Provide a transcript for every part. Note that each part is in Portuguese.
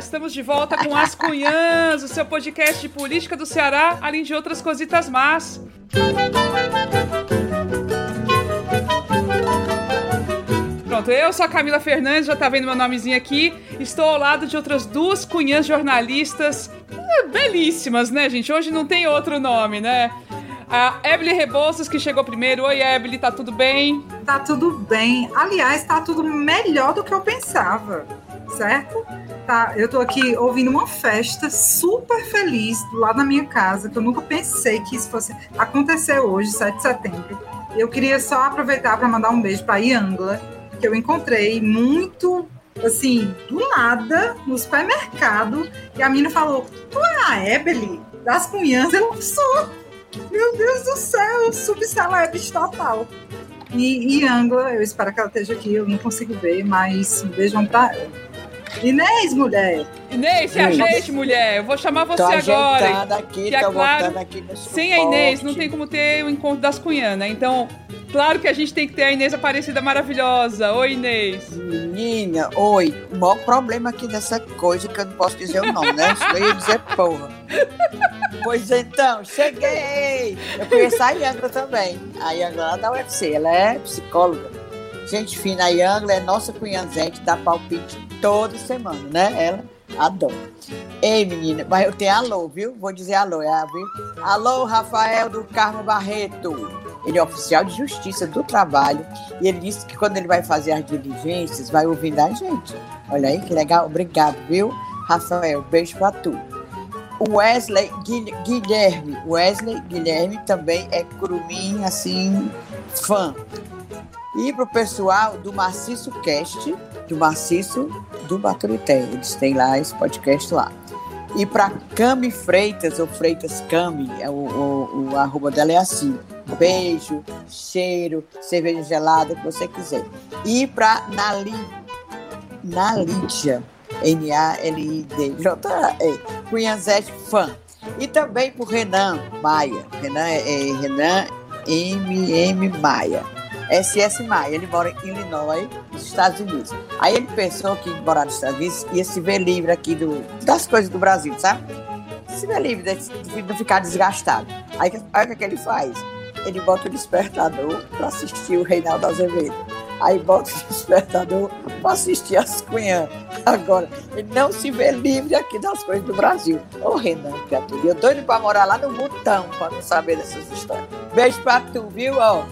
Estamos de volta com As Cunhãs, o seu podcast de política do Ceará, além de outras cositas más. Pronto, eu sou a Camila Fernandes, já tá vendo meu nomezinho aqui. Estou ao lado de outras duas cunhãs jornalistas é, belíssimas, né, gente? Hoje não tem outro nome, né? A Ebele Rebouças, que chegou primeiro. Oi, Ebele, tá tudo bem? Tá tudo bem. Aliás, tá tudo melhor do que eu pensava, certo? Tá, eu tô aqui ouvindo uma festa super feliz lá na minha casa, que eu nunca pensei que isso fosse acontecer hoje, 7 de setembro. Eu queria só aproveitar para mandar um beijo para Yangla, que eu encontrei muito assim, do nada, no supermercado, e a menina falou: Tu é a Ebele das Cunhãs? Eu sou. Meu Deus do céu, subcelebres total. E, e Angla, eu espero que ela esteja aqui, eu não consigo ver, mas beijão pra ela. Inês, mulher! Inês, se ajeite, mulher! Eu vou chamar você tô agora. Aqui, é claro, aqui sem a Inês não tem como ter o encontro das cunhãs, né? Então, claro que a gente tem que ter a Inês Aparecida maravilhosa. Oi, Inês! Menina, oi. O maior problema aqui dessa coisa que eu não posso dizer o nome, né? Eu ia dizer porra. Pois então, cheguei! Eu conheço a Yangra também. A Yangra lá da UFC, ela é psicóloga. Gente fina, a Yangra é nossa cunhãzente, dá palpite toda semana, né? Ela adora. Ei, menina, mas eu tenho alô, viu? Vou dizer alô, é, viu? Alô, Rafael do Carmo Barreto. Ele é oficial de justiça do trabalho e ele disse que quando ele vai fazer as diligências, vai ouvindo a gente. Olha aí que legal. Obrigado, viu? Rafael, beijo pra tu. Wesley Guilherme. Wesley Guilherme também é curumim, assim, fã. E pro pessoal do Maciço Cast, do Maciço do Baturité. Eles têm lá esse podcast lá. E para Cami Freitas, ou Freitas Cami, é o, o, o arroba dela é assim. Beijo, cheiro, cerveja gelada, o que você quiser. E para Nali, Nalídia, N-A-L-I-D, J-E, Cunhazete Fã. E também para Renan Maia. Renan é, é Renan M.M. Maia. SS Maia, ele mora em Illinois, nos Estados Unidos. Aí ele pensou que morar nos Estados Unidos ia se ver livre aqui do, das coisas do Brasil, sabe? Se ver livre, de não ficar desgastado. Aí olha o que ele faz? Ele bota o despertador para assistir o Reinaldo Azevedo. Aí bota o despertador para assistir as cunhãs. Agora, ele não se vê livre aqui das coisas do Brasil. Ô, Renan, criatura, eu doido para morar lá no Butão para não saber dessas histórias. Beijo para tu, viu? Ó,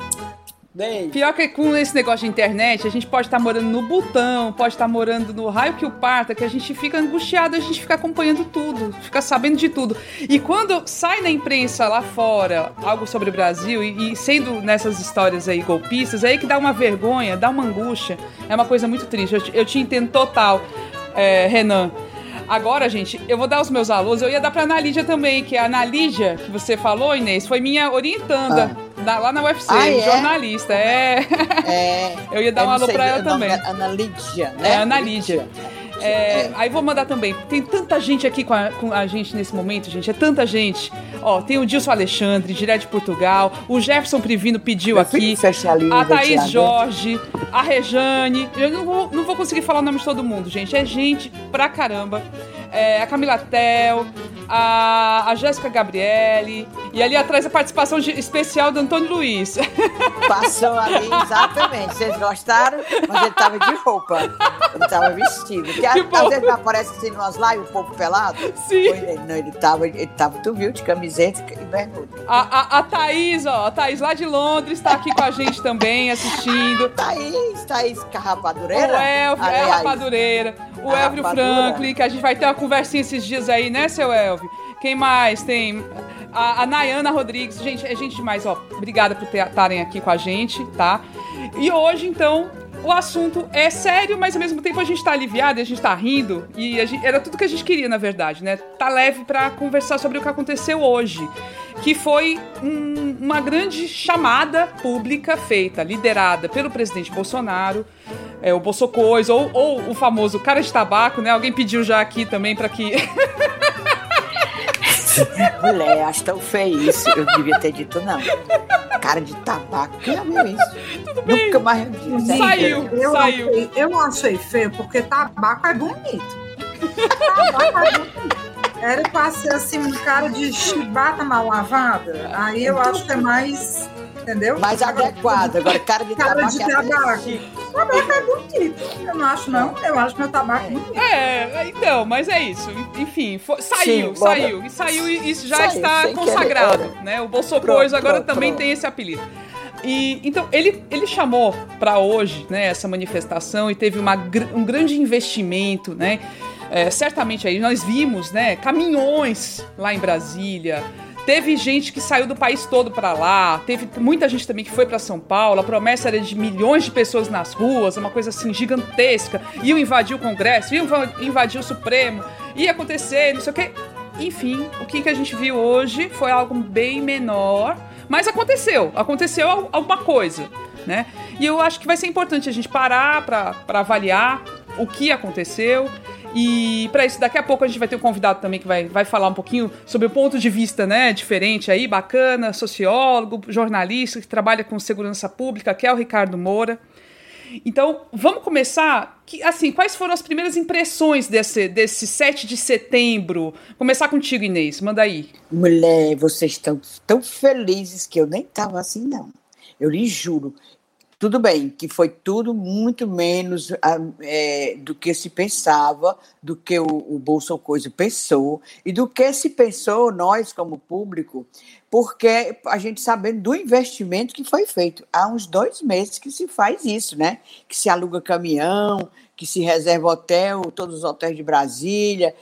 Bem. Pior que com esse negócio de internet, a gente pode estar tá morando no Butão, pode estar tá morando no raio que o parta, que a gente fica angustiado, a gente fica acompanhando tudo, fica sabendo de tudo. E quando sai na imprensa lá fora algo sobre o Brasil, e, e sendo nessas histórias aí golpistas, é aí que dá uma vergonha, dá uma angústia. É uma coisa muito triste. Eu, eu te entendo total, é, Renan. Agora, gente, eu vou dar os meus alunos. Eu ia dar pra Analídia também, que a Analídia, que você falou, Inês, foi minha orientanda ah. Lá na UFC, ah, é? jornalista. É. é. Eu ia dar um alô pra ela também. Analídia, né? É, Analídia. É, aí vou mandar também. Tem tanta gente aqui com a, com a, gente nesse momento, gente. É tanta gente. Ó, tem o Dilson Alexandre, direto de Portugal. O Jefferson Privino pediu aqui. A Thaís Jorge, a Rejane. Eu não vou, não vou conseguir falar o nome de todo mundo, gente. É gente pra caramba. É, a Camila Tel, a, a Jéssica Gabriele. E ali atrás a participação de, especial do Antônio Luiz. Passou ali, exatamente. Vocês gostaram? Mas ele tava de roupa. Ele tava vestido. Porque às vezes aparece assim umas lives, o povo pelado. Sim. Ele, não, ele tava, ele tava, tu viu, de camiseta e bermuda. A, a, a Thaís, ó, a Thaís lá de Londres tá aqui com a gente também, assistindo. Thaís, Thaís Carrapadureira. O Elvio, é Rapadureira. O Elvio Franklin, que a gente vai ter uma conversinha esses dias aí, né, seu Elvio? Quem mais? Tem a, a Nayana Rodrigues. Gente, é gente demais, ó. Obrigada por estarem aqui com a gente, tá? E hoje, então, o assunto é sério, mas ao mesmo tempo a gente tá aliviado e a gente tá rindo. E gente, era tudo que a gente queria, na verdade, né? Tá leve para conversar sobre o que aconteceu hoje. Que foi um, uma grande chamada pública feita, liderada pelo presidente Bolsonaro, é, o Bolsocois, ou, ou o famoso cara de tabaco, né? Alguém pediu já aqui também para que. Mulher, acho tão feio isso. Eu devia ter dito não. Cara de tabaco, quem já viu isso? Tudo bem. Nunca mais disse. Saiu, eu saiu. Achei, eu não achei feio porque tabaco é bonito. Era pra ser assim um cara de chibata mal lavada. Aí eu acho que é mais. Entendeu? Mais adequado. Agora, cara de cara tabaco. de é tabaco. Tabaco é bonito. Eu não acho, não. Eu acho meu tabaco bonito. É, então, mas é isso. Enfim, foi- saiu, Sim, saiu. E saiu e isso já Saiu, está consagrado, querer, né? O Bolsonaro agora pronto, também pronto. tem esse apelido. E então ele, ele chamou para hoje, né, essa manifestação e teve uma, um grande investimento, né? É, certamente aí nós vimos, né, caminhões lá em Brasília. Teve gente que saiu do país todo para lá, teve muita gente também que foi para São Paulo. A promessa era de milhões de pessoas nas ruas, uma coisa assim gigantesca. Iam invadir o Congresso, iam va- invadir o Supremo, ia acontecer, não sei o quê. Enfim, o que, que a gente viu hoje foi algo bem menor, mas aconteceu, aconteceu al- alguma coisa, né? E eu acho que vai ser importante a gente parar para avaliar o que aconteceu. E para isso, daqui a pouco a gente vai ter um convidado também que vai, vai falar um pouquinho sobre o ponto de vista, né, diferente aí, bacana, sociólogo, jornalista que trabalha com segurança pública, que é o Ricardo Moura. Então, vamos começar. Que, assim, quais foram as primeiras impressões desse, desse 7 de setembro? Começar contigo, Inês. Manda aí. Mulher, vocês estão tão felizes que eu nem estava assim, não. Eu lhe juro. Tudo bem, que foi tudo muito menos ah, é, do que se pensava, do que o, o Coisa pensou, e do que se pensou nós, como público, porque a gente sabendo do investimento que foi feito. Há uns dois meses que se faz isso, né? Que se aluga caminhão, que se reserva hotel, todos os hotéis de Brasília.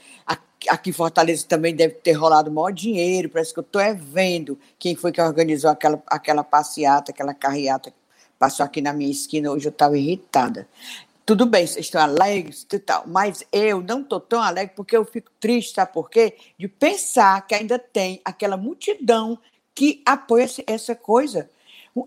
Aqui em Fortaleza também deve ter rolado maior dinheiro. Parece que eu estou vendo quem foi que organizou aquela, aquela passeata, aquela carreata passou aqui na minha esquina. Hoje eu estava irritada. Tudo bem, vocês estão alegres e tal, mas eu não estou tão alegre porque eu fico triste, sabe por quê? De pensar que ainda tem aquela multidão que apoia essa coisa.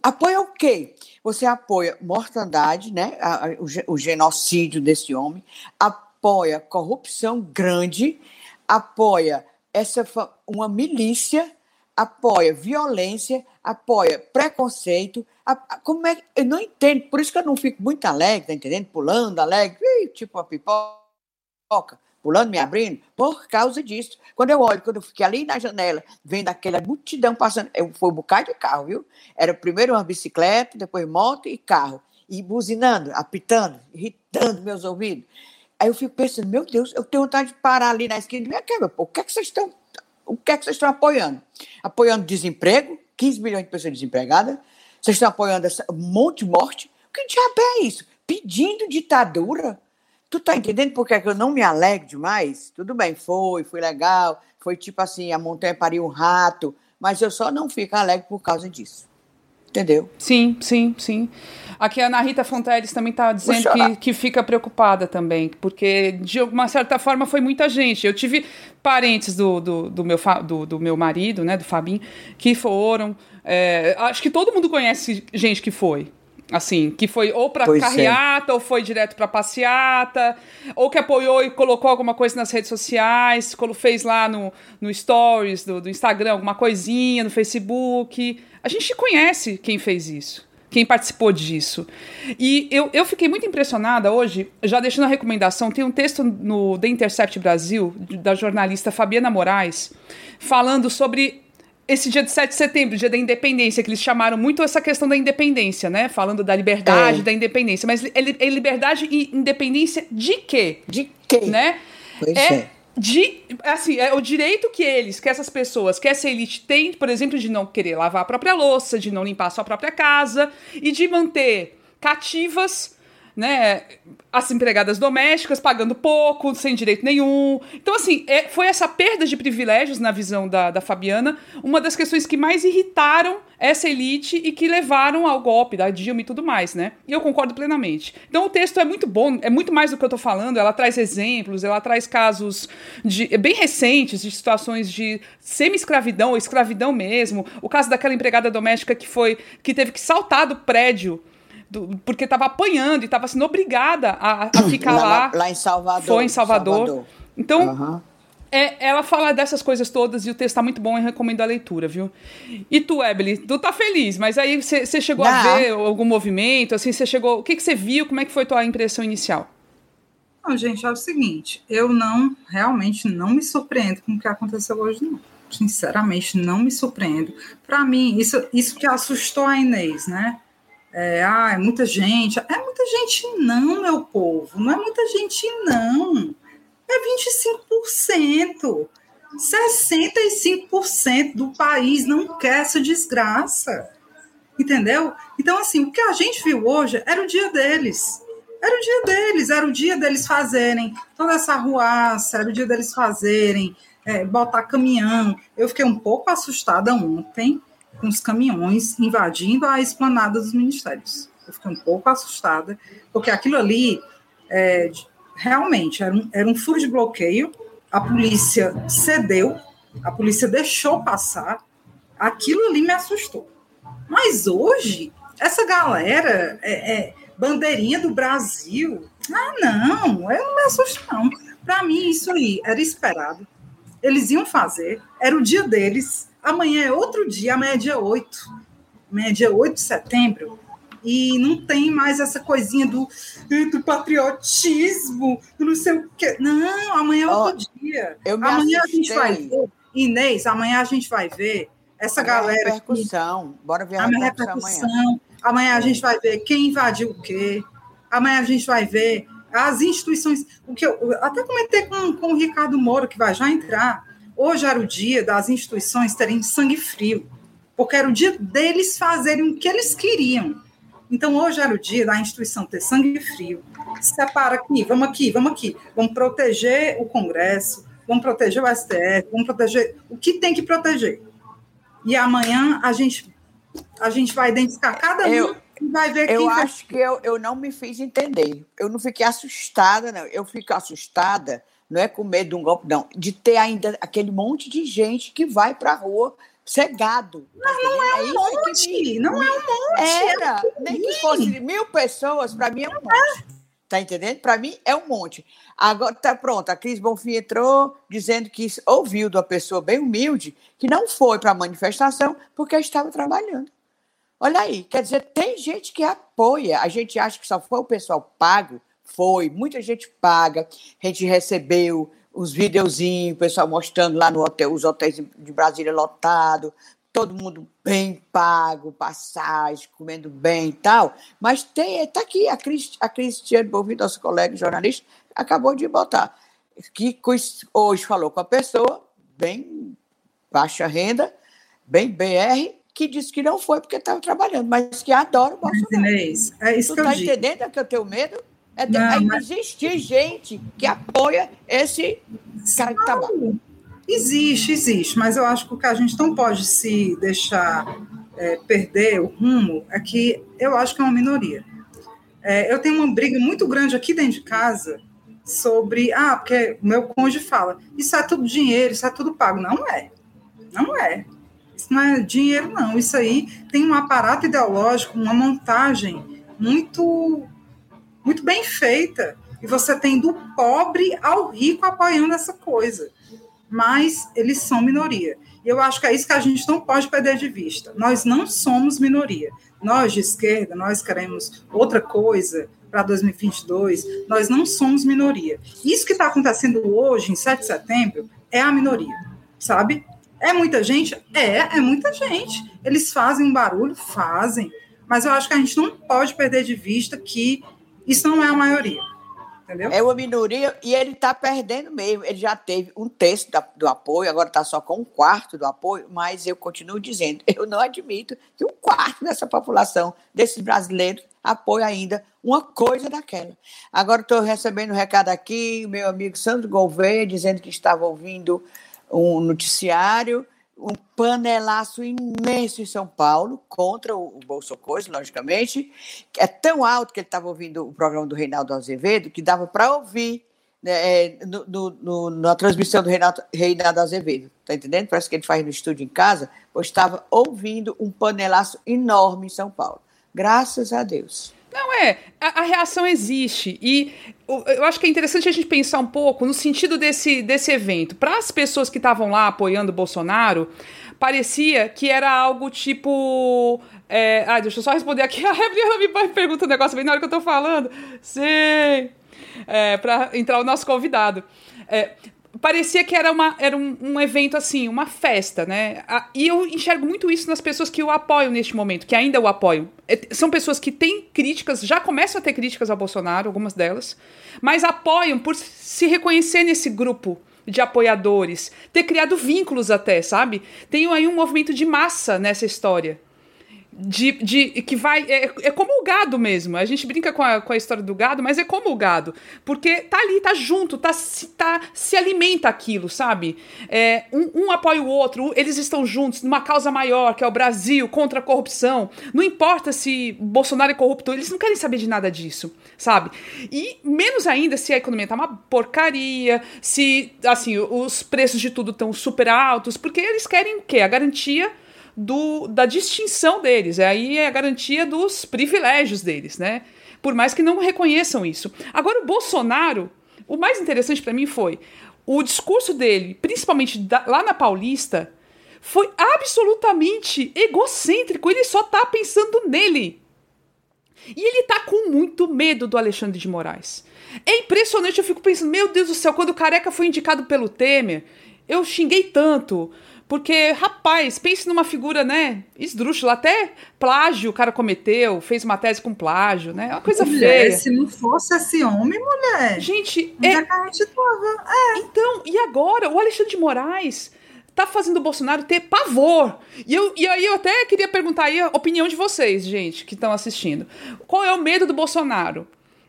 Apoia o quê? Você apoia mortandade, né? o, ge- o genocídio desse homem, apoia corrupção grande, apoia essa uma milícia, apoia violência, apoia preconceito. A- a- como é eu não entendo, por isso que eu não fico muito alegre, tá entendendo? Pulando, alegre, tipo uma pipoca, pulando, me abrindo, por causa disso. Quando eu olho, quando eu fiquei ali na janela, vendo aquela multidão passando, eu, foi um bocado de carro, viu? Era primeiro uma bicicleta, depois moto e carro, e buzinando, apitando, irritando meus ouvidos. Aí eu fico pensando, meu Deus, eu tenho vontade de parar ali na esquina e dizer, "Aqui, meu povo, o que é que vocês estão, o que é que vocês estão apoiando? Apoiando desemprego, 15 milhões de pessoas desempregadas, vocês estão apoiando essa, um monte de morte, o que diabo é isso? Pedindo ditadura? Tu tá entendendo por que é que eu não me alegro demais? Tudo bem, foi, foi legal, foi tipo assim, a montanha pariu um rato, mas eu só não fico alegre por causa disso. Entendeu? Sim, sim, sim. Aqui a Ana Rita Fonteles também está dizendo que, que fica preocupada também, porque de alguma certa forma foi muita gente. Eu tive parentes do, do, do meu, do, do meu marido, né, do Fabinho, que foram. É, acho que todo mundo conhece gente que foi. Assim, que foi ou pra Pois é. carreata, ou foi direto pra passeata, ou que apoiou e colocou alguma coisa nas redes sociais, fez lá no, no Stories do, do Instagram alguma coisinha, no Facebook. A gente conhece quem fez isso, quem participou disso. E eu, eu fiquei muito impressionada hoje, já deixando a recomendação, tem um texto no The Intercept Brasil, da jornalista Fabiana Moraes, falando sobre esse dia de 7 de setembro, dia da independência, que eles chamaram muito essa questão da independência, né? Falando da liberdade, É. da independência. Mas é, é liberdade e independência de quê? De quem? Né? Pois é, é. de assim, é o direito que eles, que essas pessoas, que essa elite tem, por exemplo, de não querer lavar a própria louça, de não limpar a sua própria casa e de manter cativas, né, as empregadas domésticas pagando pouco, sem direito nenhum. Então, assim, é- foi essa perda de privilégios na visão da, da Fabiana uma das questões que mais irritaram essa elite e que levaram ao golpe da Dilma e tudo mais, né? E eu concordo plenamente. Então, o texto é muito bom, é muito mais do que eu tô falando, ela traz exemplos, ela traz casos de, bem recentes de situações de semi-escravidão ou escravidão mesmo. O caso daquela empregada doméstica que foi que teve que saltar do prédio do- porque estava apanhando e estava sendo obrigada a, a ficar lá, lá. lá em Salvador. Foi em Salvador. Então, Aham. é, ela fala dessas coisas todas e o texto tá muito bom e recomendo a leitura, viu? E tu, Ebele, tu tá feliz, mas aí você chegou a Não. ver algum movimento, assim, você chegou... O que que você viu? Como é que foi tua impressão inicial? Não, gente, é o seguinte, eu não, realmente não me surpreendo com o que aconteceu hoje, não. Sinceramente, não me surpreendo. Para mim, isso, isso que assustou a Inês, né? É, ah, é muita gente. É muita gente não, meu povo. Não é muita gente não. É 25%. 65% do país não quer essa desgraça. Entendeu? Então, assim, o que a gente viu hoje era o dia deles. Era o dia deles, era o dia deles fazerem toda essa ruaça, era o dia deles fazerem, é, botar caminhão. Eu fiquei um pouco assustada ontem com os caminhões invadindo a esplanada dos ministérios. Eu fiquei um pouco assustada, porque aquilo ali é, realmente era um, era um furo de bloqueio, a polícia cedeu, a polícia deixou passar, aquilo ali me assustou. Mas hoje, essa galera é, é bandeirinha do Brasil. Ah, não, eu não me assusto, não. Para mim, isso aí era esperado. Eles iam fazer, era o dia deles. Amanhã é outro dia, amanhã é dia 8. Amanhã é dia 8 de setembro. E não tem mais essa coisinha do, do patriotismo, do não sei o quê. Não, amanhã é outro oh, dia. amanhã assustei. a gente vai ver. Inês, amanhã a gente vai ver essa galera. Repercussão. Que, Bora ver a, a repercussão. Amanhã. amanhã a gente vai ver quem invadiu o quê. Amanhã a gente vai ver as instituições. O que eu, eu até comentei com, com o Ricardo Moro, que vai já entrar. Hoje era o dia das instituições terem sangue frio, porque era o dia deles fazerem o que eles queriam. Então, hoje era o dia da instituição ter sangue frio. Separa aqui, vamos aqui, vamos aqui. Vamos proteger o Congresso, vamos proteger o STF, vamos proteger o que tem que proteger. E amanhã a gente, a gente vai identificar cada um eu, e vai ver quem Eu acho que eu, eu não me fiz entender. Eu não fiquei assustada, não. Eu fico assustada, não é com medo de um golpe, não, de ter ainda aquele monte de gente que vai para a rua cegado. Não, não é, é um monte, me, não é um monte. Era, é nem que fosse mil pessoas, para mim é um monte. Tá entendendo? Para mim é um monte. Agora tá pronto, a Cris Bonfim entrou dizendo que ouviu de uma pessoa bem humilde que não foi para a manifestação porque estava trabalhando. Olha aí, quer dizer, tem gente que apoia. A gente acha que só foi o pessoal pago. Foi, muita gente paga. A gente recebeu os videozinhos, o pessoal mostrando lá no hotel, os hotéis de Brasília lotado, todo mundo bem pago, passagem, comendo bem e tal. Mas tem, está aqui a, Crist, a Cristiane Bovi, nossa colega jornalista, acabou de botar, que hoje falou com a pessoa, bem baixa renda, bem BR, que disse que não foi porque estava trabalhando, mas que adora o Bolsonaro. É isso tu que eu tá digo. entendendo que eu tenho medo? É, não, é mas... existir gente que apoia esse cara que está mal. Existe, existe, mas eu acho que o que a gente não pode se deixar é, perder o rumo é que eu acho que é uma minoria. É, eu tenho uma briga muito grande aqui dentro de casa sobre, ah, porque o meu cônjuge fala, isso é tudo dinheiro, isso é tudo pago. Não é, não é. Isso não é dinheiro, não. Isso aí tem um aparato ideológico, uma montagem muito, muito bem feita. E você tem do pobre ao rico apoiando essa coisa mas eles são minoria. E eu acho que é isso que a gente não pode perder de vista. Nós não somos minoria. Nós de esquerda, nós queremos outra coisa para 2022, nós não somos minoria. Isso que está acontecendo hoje, em 7 de setembro, é a minoria, sabe? É muita gente? É, é muita gente. Eles fazem um barulho? Fazem. Mas eu acho que a gente não pode perder de vista que isso não é a maioria. Entendeu? É uma minoria e ele está perdendo mesmo. Ele já teve um terço da, do apoio, agora está só com um quarto do apoio, mas eu continuo dizendo, eu não admito que um quarto dessa população, desses brasileiros, apoie ainda uma coisa daquela. Agora estou recebendo um recado aqui, meu amigo Sandro Gouveia, dizendo que estava ouvindo um noticiário um panelaço imenso em São Paulo contra o, Bolsonaro, logicamente. É tão alto que ele estava ouvindo o programa do Reinaldo Azevedo que dava para ouvir né, é, no, no, no, na transmissão do Reinaldo, Reinaldo Azevedo. Está entendendo? Parece que ele faz no estúdio em casa, pois estava ouvindo um panelaço enorme em São Paulo. Graças a Deus. Não é, a, a, reação existe e eu acho que é interessante a gente pensar um pouco no sentido desse, desse evento. Para as pessoas que estavam lá apoiando o Bolsonaro, parecia que era algo tipo. É... Ah, deixa eu só responder aqui. A Gabriela me pergunta um negócio bem na hora que eu tô falando. Sim! É, para entrar o nosso convidado. É, parecia que era, uma, era um, um, evento assim, uma festa, né? E eu enxergo muito isso nas pessoas que o apoiam neste momento, que ainda o apoiam. É, são pessoas que têm críticas, já começam a ter críticas ao Bolsonaro, algumas delas, mas apoiam por se reconhecer nesse grupo de apoiadores, ter criado vínculos até, sabe? Tem aí um movimento de massa nessa história de, de que vai. É, é como o gado mesmo. A gente brinca com a, com a história do gado, mas é como o gado. Porque tá ali, tá junto, tá, se, tá, se alimenta aquilo, sabe? É, um, um apoia o outro, eles estão juntos numa causa maior, que é o Brasil contra a corrupção. Não importa se Bolsonaro é corrupto, eles não querem saber de nada disso, sabe? E menos ainda se a economia tá uma porcaria, se assim, os preços de tudo estão super altos, porque eles querem o quê? A garantia do, da distinção deles. É aí é a garantia dos privilégios deles, né? Por mais que não reconheçam isso. Agora, o Bolsonaro, o mais interessante para mim foi o discurso dele, principalmente da, lá na Paulista, foi absolutamente egocêntrico. Ele só tá pensando nele. E ele tá com muito medo do Alexandre de Moraes. É impressionante, eu fico pensando, meu Deus do céu, quando o Careca foi indicado pelo Temer, eu xinguei tanto. Porque, rapaz, pense numa figura, né, esdrúxula, até plágio o cara cometeu, fez uma tese com plágio, né? É uma coisa mulher, feia. Se não fosse esse homem, mulher. Gente, é... é. Então, e agora? O Alexandre de Moraes tá fazendo o Bolsonaro ter pavor. E, eu, e aí eu até queria perguntar aí a opinião de vocês, gente, que estão assistindo. Qual é o medo do Bolsonaro?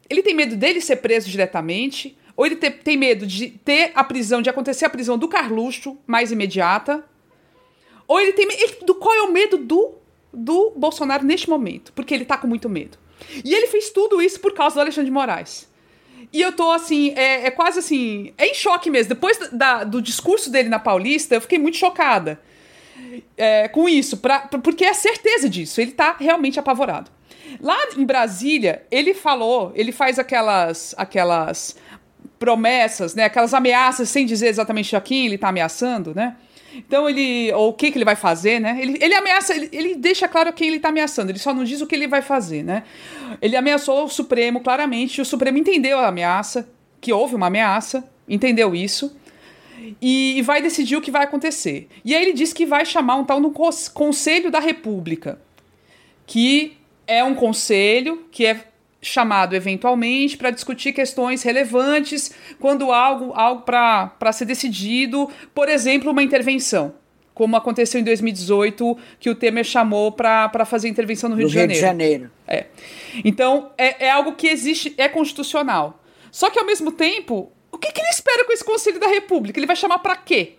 Ele tem medo dele ser preso diretamente? Ou ele te, tem medo de ter a prisão, de acontecer a prisão do Carluxo mais imediata? Ou ele tem medo. Do, qual é o medo do, do Bolsonaro neste momento? Porque ele tá com muito medo. E ele fez tudo isso por causa do Alexandre de Moraes. E eu tô assim, é, é quase assim. É em choque mesmo. Depois da, do discurso dele na Paulista, eu fiquei muito chocada é, com isso, pra, porque é certeza disso. Ele tá realmente apavorado. Lá em Brasília, ele falou, ele faz aquelas, aquelas promessas, né? Aquelas ameaças sem dizer exatamente a quem ele tá ameaçando, né? Então ele. Ou o que, que ele vai fazer, né? Ele, ele ameaça, ele, ele deixa claro quem ele está ameaçando, ele só não diz o que ele vai fazer, né? Ele ameaçou o Supremo claramente, o Supremo entendeu a ameaça, que houve uma ameaça, entendeu isso. E vai decidir o que vai acontecer. E aí ele diz que vai chamar um tal no Conselho da República, que é um conselho que é chamado eventualmente para discutir questões relevantes quando algo, algo para ser decidido, por exemplo, uma intervenção. Como aconteceu em 2018, que o Temer chamou para fazer intervenção no Rio, no de, Rio Janeiro. de Janeiro. É. Então, é, é algo que existe, é constitucional. Só que, ao mesmo tempo, o que, que ele espera com esse Conselho da República? Ele vai chamar para quê?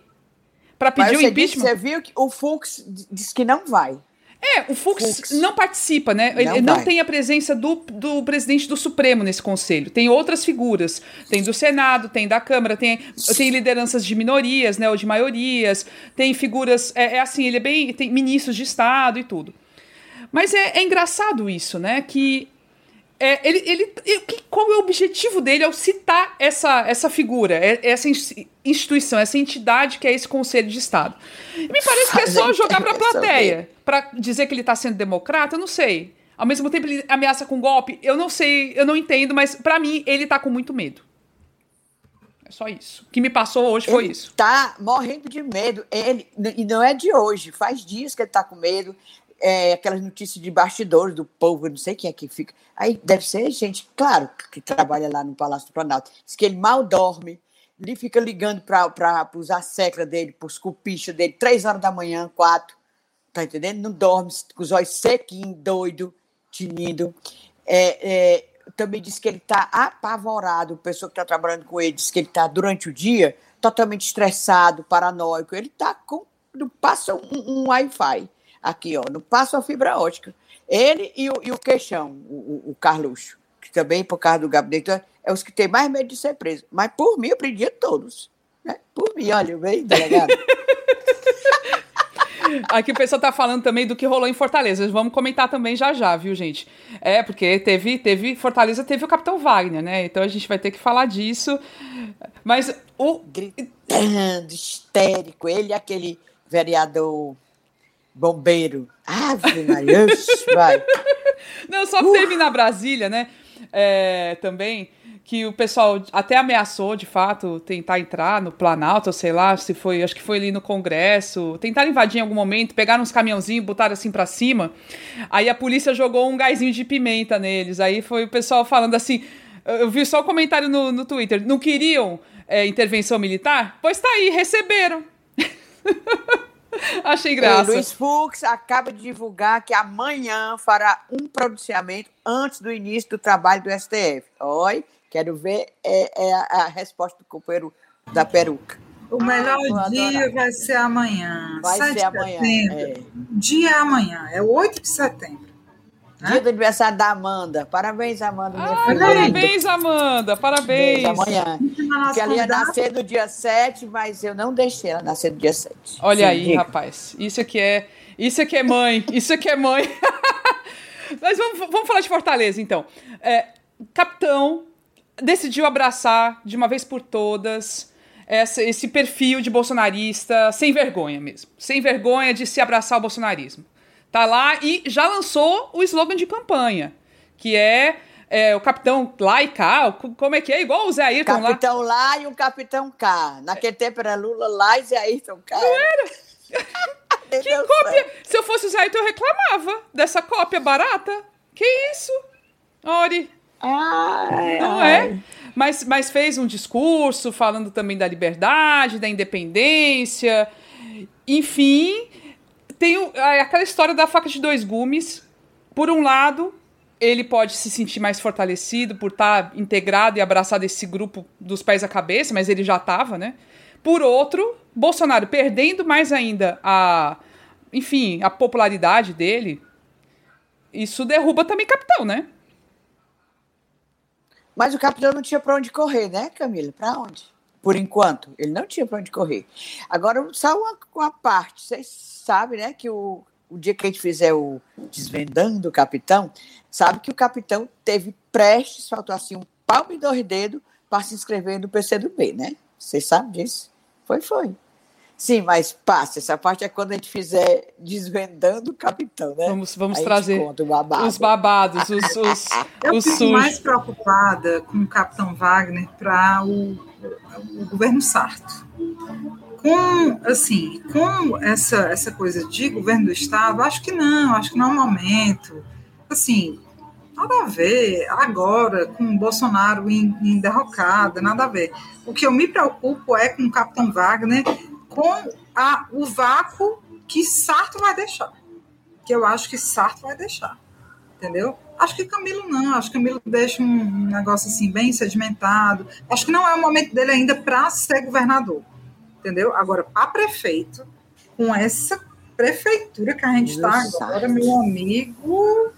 Para pedir o impeachment? Você viu que o Fux disse que não vai. É, o Fux, Fux. não participa, né? Ele não, não tem a presença do, do presidente do Supremo nesse conselho. Tem outras figuras. Tem do Senado, tem da Câmara, tem, tem lideranças de minorias, né? Ou de maiorias. Tem figuras. É, é assim, ele é bem. Tem ministros de Estado e tudo. Mas é, é engraçado isso, né? Que é, ele, ele, qual é o objetivo dele ao citar essa, essa figura, é, essa instituição, essa entidade que é esse Conselho de Estado? Me parece que é só jogar para a plateia, para dizer que ele está sendo democrata, eu não sei. Ao mesmo tempo ele ameaça com golpe, eu não sei, eu não entendo, mas para mim ele está com muito medo. É só isso. O que me passou hoje ele foi isso. Tá morrendo de medo. Ele, e não é de hoje, faz dias que ele está com medo é, aquelas notícias de bastidores do povo, não sei quem é que fica. Aí deve ser gente, claro, que trabalha lá no Palácio do Planalto. Diz que ele mal dorme, ele fica ligando para os asseclas dele, para os cupichos dele, três horas da manhã, quatro, tá entendendo? Não dorme, com os olhos sequinhos, doido, tinindo. É, é, também diz que ele está apavorado, a pessoa que está trabalhando com ele diz que ele está, durante o dia, totalmente estressado, paranoico. Ele está com. Passa um, um Wi-Fi aqui, ó, no passo a fibra ótica. Ele e o, e o Queixão, o, o Carluxo, que também, por causa do gabinete, é os que têm mais medo de ser preso. Mas por mim, eu prendia todos. Né? Por mim, olha, vem, delegado. Aqui o pessoal tá falando também do que rolou em Fortaleza. Vamos comentar também já já, viu, gente? É, porque teve, teve Fortaleza teve o Capitão Wagner, né? Então a gente vai ter que falar disso. Mas o. Gritando, histérico. Ele, aquele vereador bombeiro. Ave Maria, vai. Não, só uh. teve na Brasília, né? É, também que o pessoal até ameaçou, de fato, tentar entrar no Planalto, sei lá, se foi, acho que foi ali no Congresso, tentaram invadir em algum momento, pegaram uns caminhãozinhos, botaram assim para cima. Aí a polícia jogou um gásinho de pimenta neles. Aí foi o pessoal falando assim, eu vi só o um comentário no, no Twitter, não queriam é, intervenção militar? Pois tá aí, receberam. Achei graça. Luiz Fux acaba de divulgar que amanhã fará um pronunciamento antes do início do trabalho do STF. Oi, quero ver é, é a, a, resposta do companheiro da peruca. O melhor ah, dia vai ser amanhã. Vai ser amanhã. É. Dia é amanhã, é 8 de setembro. Dia do aniversário da Amanda. Parabéns, Amanda, ah. Parabéns, Amanda. Parabéns. amanhã. Porque ela ia nascer no dia 7, mas eu não deixei ela nascer no dia 7. Olha Sim, aí, diga. rapaz. Isso aqui é. Isso aqui é mãe. Isso aqui é mãe. mas vamos, vamos falar de Fortaleza, então. É, capitão decidiu abraçar de uma vez por todas essa, esse perfil de bolsonarista sem vergonha mesmo. Sem vergonha de se abraçar o bolsonarismo. Tá lá e já lançou o slogan de campanha, que é, é o Capitão lá e cá, como é que é? Igual o Zé Ayrton lá. Capitão lá e o Capitão K. Naquele tempo era Lula lá e Zé Ayrton K. Não era? que cópia! Se eu fosse o Zé Ayrton, eu reclamava dessa cópia barata. Que isso? Ori. Ai, Não é? ai. é? Mas, mas fez um discurso falando também da liberdade, da independência. Enfim, tem aquela história da faca de dois gumes. Por um lado, ele pode se sentir mais fortalecido por estar tá integrado e abraçado esse grupo dos pés à cabeça, mas ele já estava, né? Por outro, Bolsonaro perdendo mais ainda a, enfim, a popularidade dele, isso derruba também capitão, né? Mas o capitão não tinha para onde correr, né, Camila? Para onde? Por enquanto, ele não tinha para onde correr. Agora, só uma, uma parte. Vocês sabe, né, que o, o dia que a gente fizer o Desvendando o Capitão, sabe que o capitão teve prestes, faltou assim um palmo e dois dedos para se inscrever no PCdoB, né? Vocês sabem disso? Foi, foi. Sim, mas passa. Essa parte é quando a gente fizer desvendando o capitão, né? Vamos, vamos trazer babado. os babados, os, os, Eu os fico sujos. mais preocupada com o capitão Wagner para o, o governo Sarto com assim, com essa essa coisa de governo do estado, acho que não, acho que não é o momento. Assim, nada a ver agora com o Bolsonaro em, em derrocada, nada a ver. O que eu me preocupo é com o Capitão Wagner, com a, o vácuo que Sarto vai deixar. Que eu acho que Sarto vai deixar. Entendeu? Acho que Camilo não, acho que Camilo deixa um negócio assim bem sedimentado. Acho que não é o momento dele ainda para ser governador entendeu? Agora, para prefeito, com essa prefeitura que a gente está agora, meu amigo,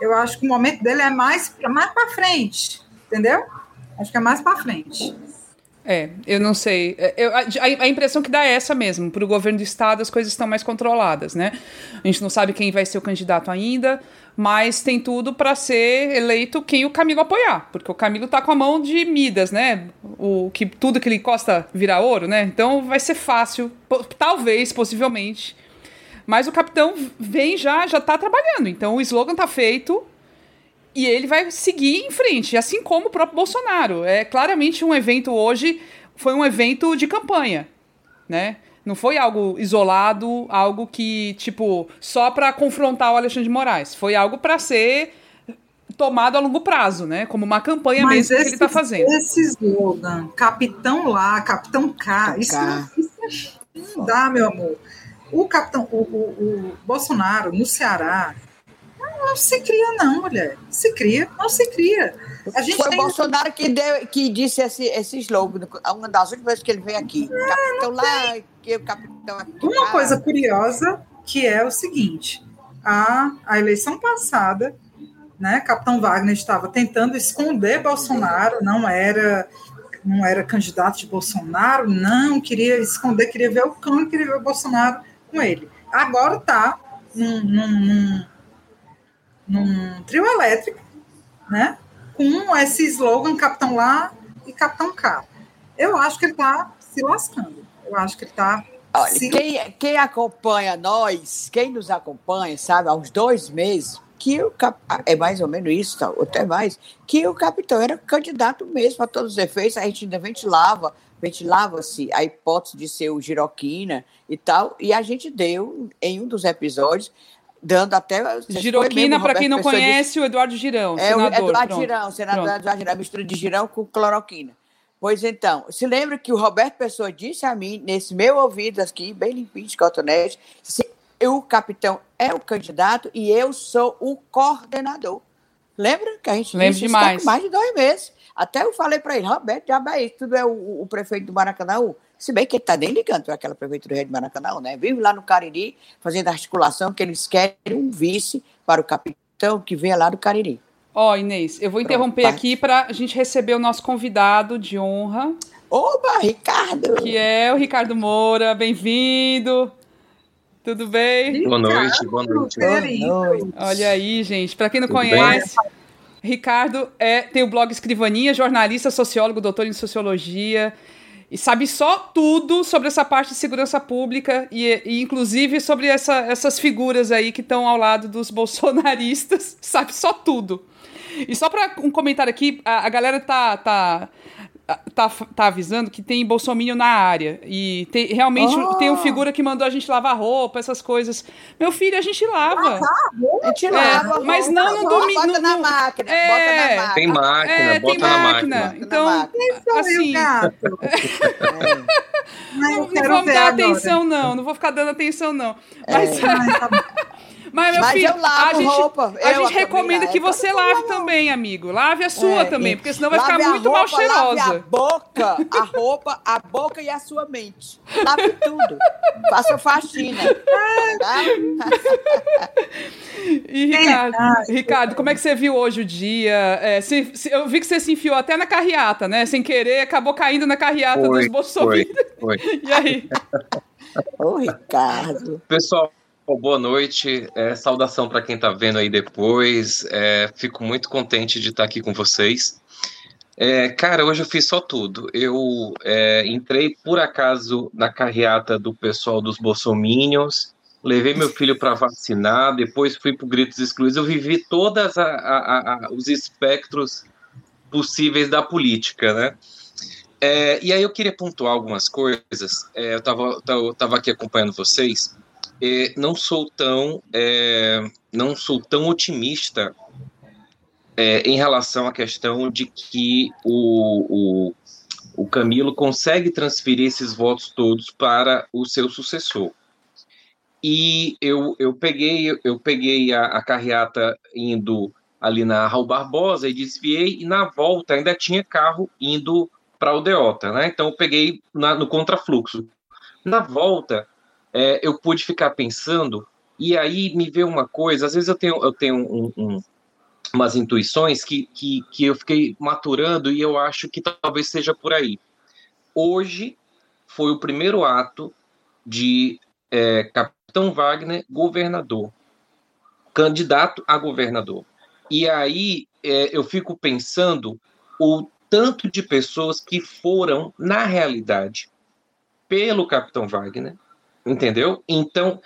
eu acho que o momento dele é mais, mais para frente, entendeu? Acho que é mais para frente. É, eu não sei. É, eu, a, a, impressão que dá é essa mesmo. Para o governo do estado, as coisas estão mais controladas, né? A gente não sabe quem vai ser o candidato ainda mas tem tudo para ser eleito quem o Camilo apoiar, porque o Camilo tá com a mão de Midas, né? O que tudo que ele encosta vira ouro, né? Então vai ser fácil, talvez, possivelmente. Mas o capitão vem já, já tá trabalhando. Então o slogan tá feito e ele vai seguir em frente, assim como o próprio Bolsonaro. É claramente um evento hoje, foi um evento de campanha, né? Não foi algo isolado, algo que, tipo, só para confrontar o Alexandre de Moraes. Foi algo para ser tomado a longo prazo, né? Como uma campanha Mas mesmo esse, que ele está fazendo. Esse slogan, capitão lá, capitão K, isso, isso não dá, meu amor. O capitão, o, o, o Bolsonaro no Ceará, não se cria, não, mulher. Se cria, não se cria. Foi tem... o Bolsonaro que, deu, que disse esse, esse slogan, uma das últimas vezes que ele veio aqui. É, capitão lá, que o capitão aqui. Uma coisa curiosa que é o seguinte: a, a eleição passada, né, Capitão Wagner estava tentando esconder Bolsonaro, não era não era candidato de Bolsonaro, não queria esconder, queria ver o cão, queria ver o Bolsonaro com ele. Agora está num, num, num, num trio elétrico, né? Com esse slogan Capitão Lá e Capitão K. Eu acho que ele está se lascando. Eu acho que ele está Olha, quem, quem acompanha nós, quem nos acompanha, sabe, há uns dois meses, que o cap... é mais ou menos isso, tá, até mais, que o capitão era candidato mesmo para todos os efeitos, a gente ainda ventilava, ventilava-se a hipótese de ser o Giroquina e tal, e a gente deu, em um dos episódios, dando até. Giroquina, para quem não conhece, disse, o Eduardo Girão, é senador. O Eduardo pronto. Girão, senador pronto. Eduardo Girão, mistura de Girão com cloroquina. Pois então, se lembra que o Roberto Pessoa disse a mim, nesse meu ouvido aqui, bem limpinho de cotonete, se o capitão é o candidato e eu sou o coordenador. Lembra que a gente Lembro disse demais. mais de dois meses. Até eu falei para ele, Roberto, já é isso, tudo é o, o prefeito do Maracanã. Se bem que ele está nem ligando para aquela prefeitura de Maracanã, né? Vive lá no Cariri, fazendo articulação, que eles querem um vice para o capitão que venha lá do Cariri. Ó, oh, Inês, eu vou interromper Pronto, aqui para a gente receber o nosso convidado de honra. Oba, Ricardo! Que é o Ricardo Moura, bem-vindo. Tudo bem? Boa noite, boa noite. Boa noite. Olha aí, gente, para quem não Tudo conhece, bem? Ricardo é, tem o blog Escrivaninha, jornalista, sociólogo, doutor em sociologia e sabe só tudo sobre essa parte de segurança pública e, e inclusive sobre essa, essas figuras aí que estão ao lado dos bolsonaristas, sabe só tudo. E só para um comentário aqui, a, a galera tá, tá tá, tá avisando que tem bolsominion na área. E tem, realmente oh. tem um figura que mandou a gente lavar roupa, essas coisas. Meu filho, a gente lava. a gente lava. É, mas não no domingo. Bota na máquina. É, bota na máquina. Tem máquina, é, bota tem na máquina. máquina. Então, máquina. assim. não, não vamos dar atenção, não. Não vou ficar dando atenção, não. É. Mas. Mas, meu Mas filho, eu lavo a gente, roupa. A gente recomenda que você lave também, amigo. Lave a sua é, também, porque senão vai ficar muito roupa, mal cheirosa. Lave a boca, a roupa, a boca e a sua mente. Lave tudo. Faça faxina. Tá? e, Ricardo, Ricardo, como é que você viu hoje o dia? É, se, se, eu vi que você se enfiou até na carreata, né? Sem querer, acabou caindo na carreata foi, dos bolsonaristas. Foi, foi. E aí? Ô, Ricardo. Pessoal, boa noite. É, saudação para quem está vendo aí depois. É, fico muito contente de estar tá aqui com vocês. É, cara, hoje eu fiz só tudo. Eu é, entrei por acaso na carreata do pessoal dos Bolsominions, levei meu filho para vacinar, depois fui para Gritos Excluídos. Eu vivi todos os espectros possíveis da política, né? É, e aí eu queria pontuar algumas coisas. É, eu estava aqui acompanhando vocês não sou tão é, não sou tão otimista é, em relação à questão de que o, o, o Camilo consegue transferir esses votos todos para o seu sucessor. E eu, eu peguei eu peguei a, a carreata indo ali na Raul Barbosa e desviei, e na volta ainda tinha carro indo para o Deota, né? Então eu peguei na, no contrafluxo. Na volta, é, eu pude ficar pensando, e aí me veio uma coisa, às vezes eu tenho, eu tenho um, um, umas intuições que, que, que eu fiquei maturando e eu acho que talvez seja por aí. Hoje foi o primeiro ato de é, Capitão Wagner governador, candidato a governador. E aí é, eu fico pensando o tanto de pessoas que foram, na realidade, pelo Capitão Wagner, Entendeu? Então,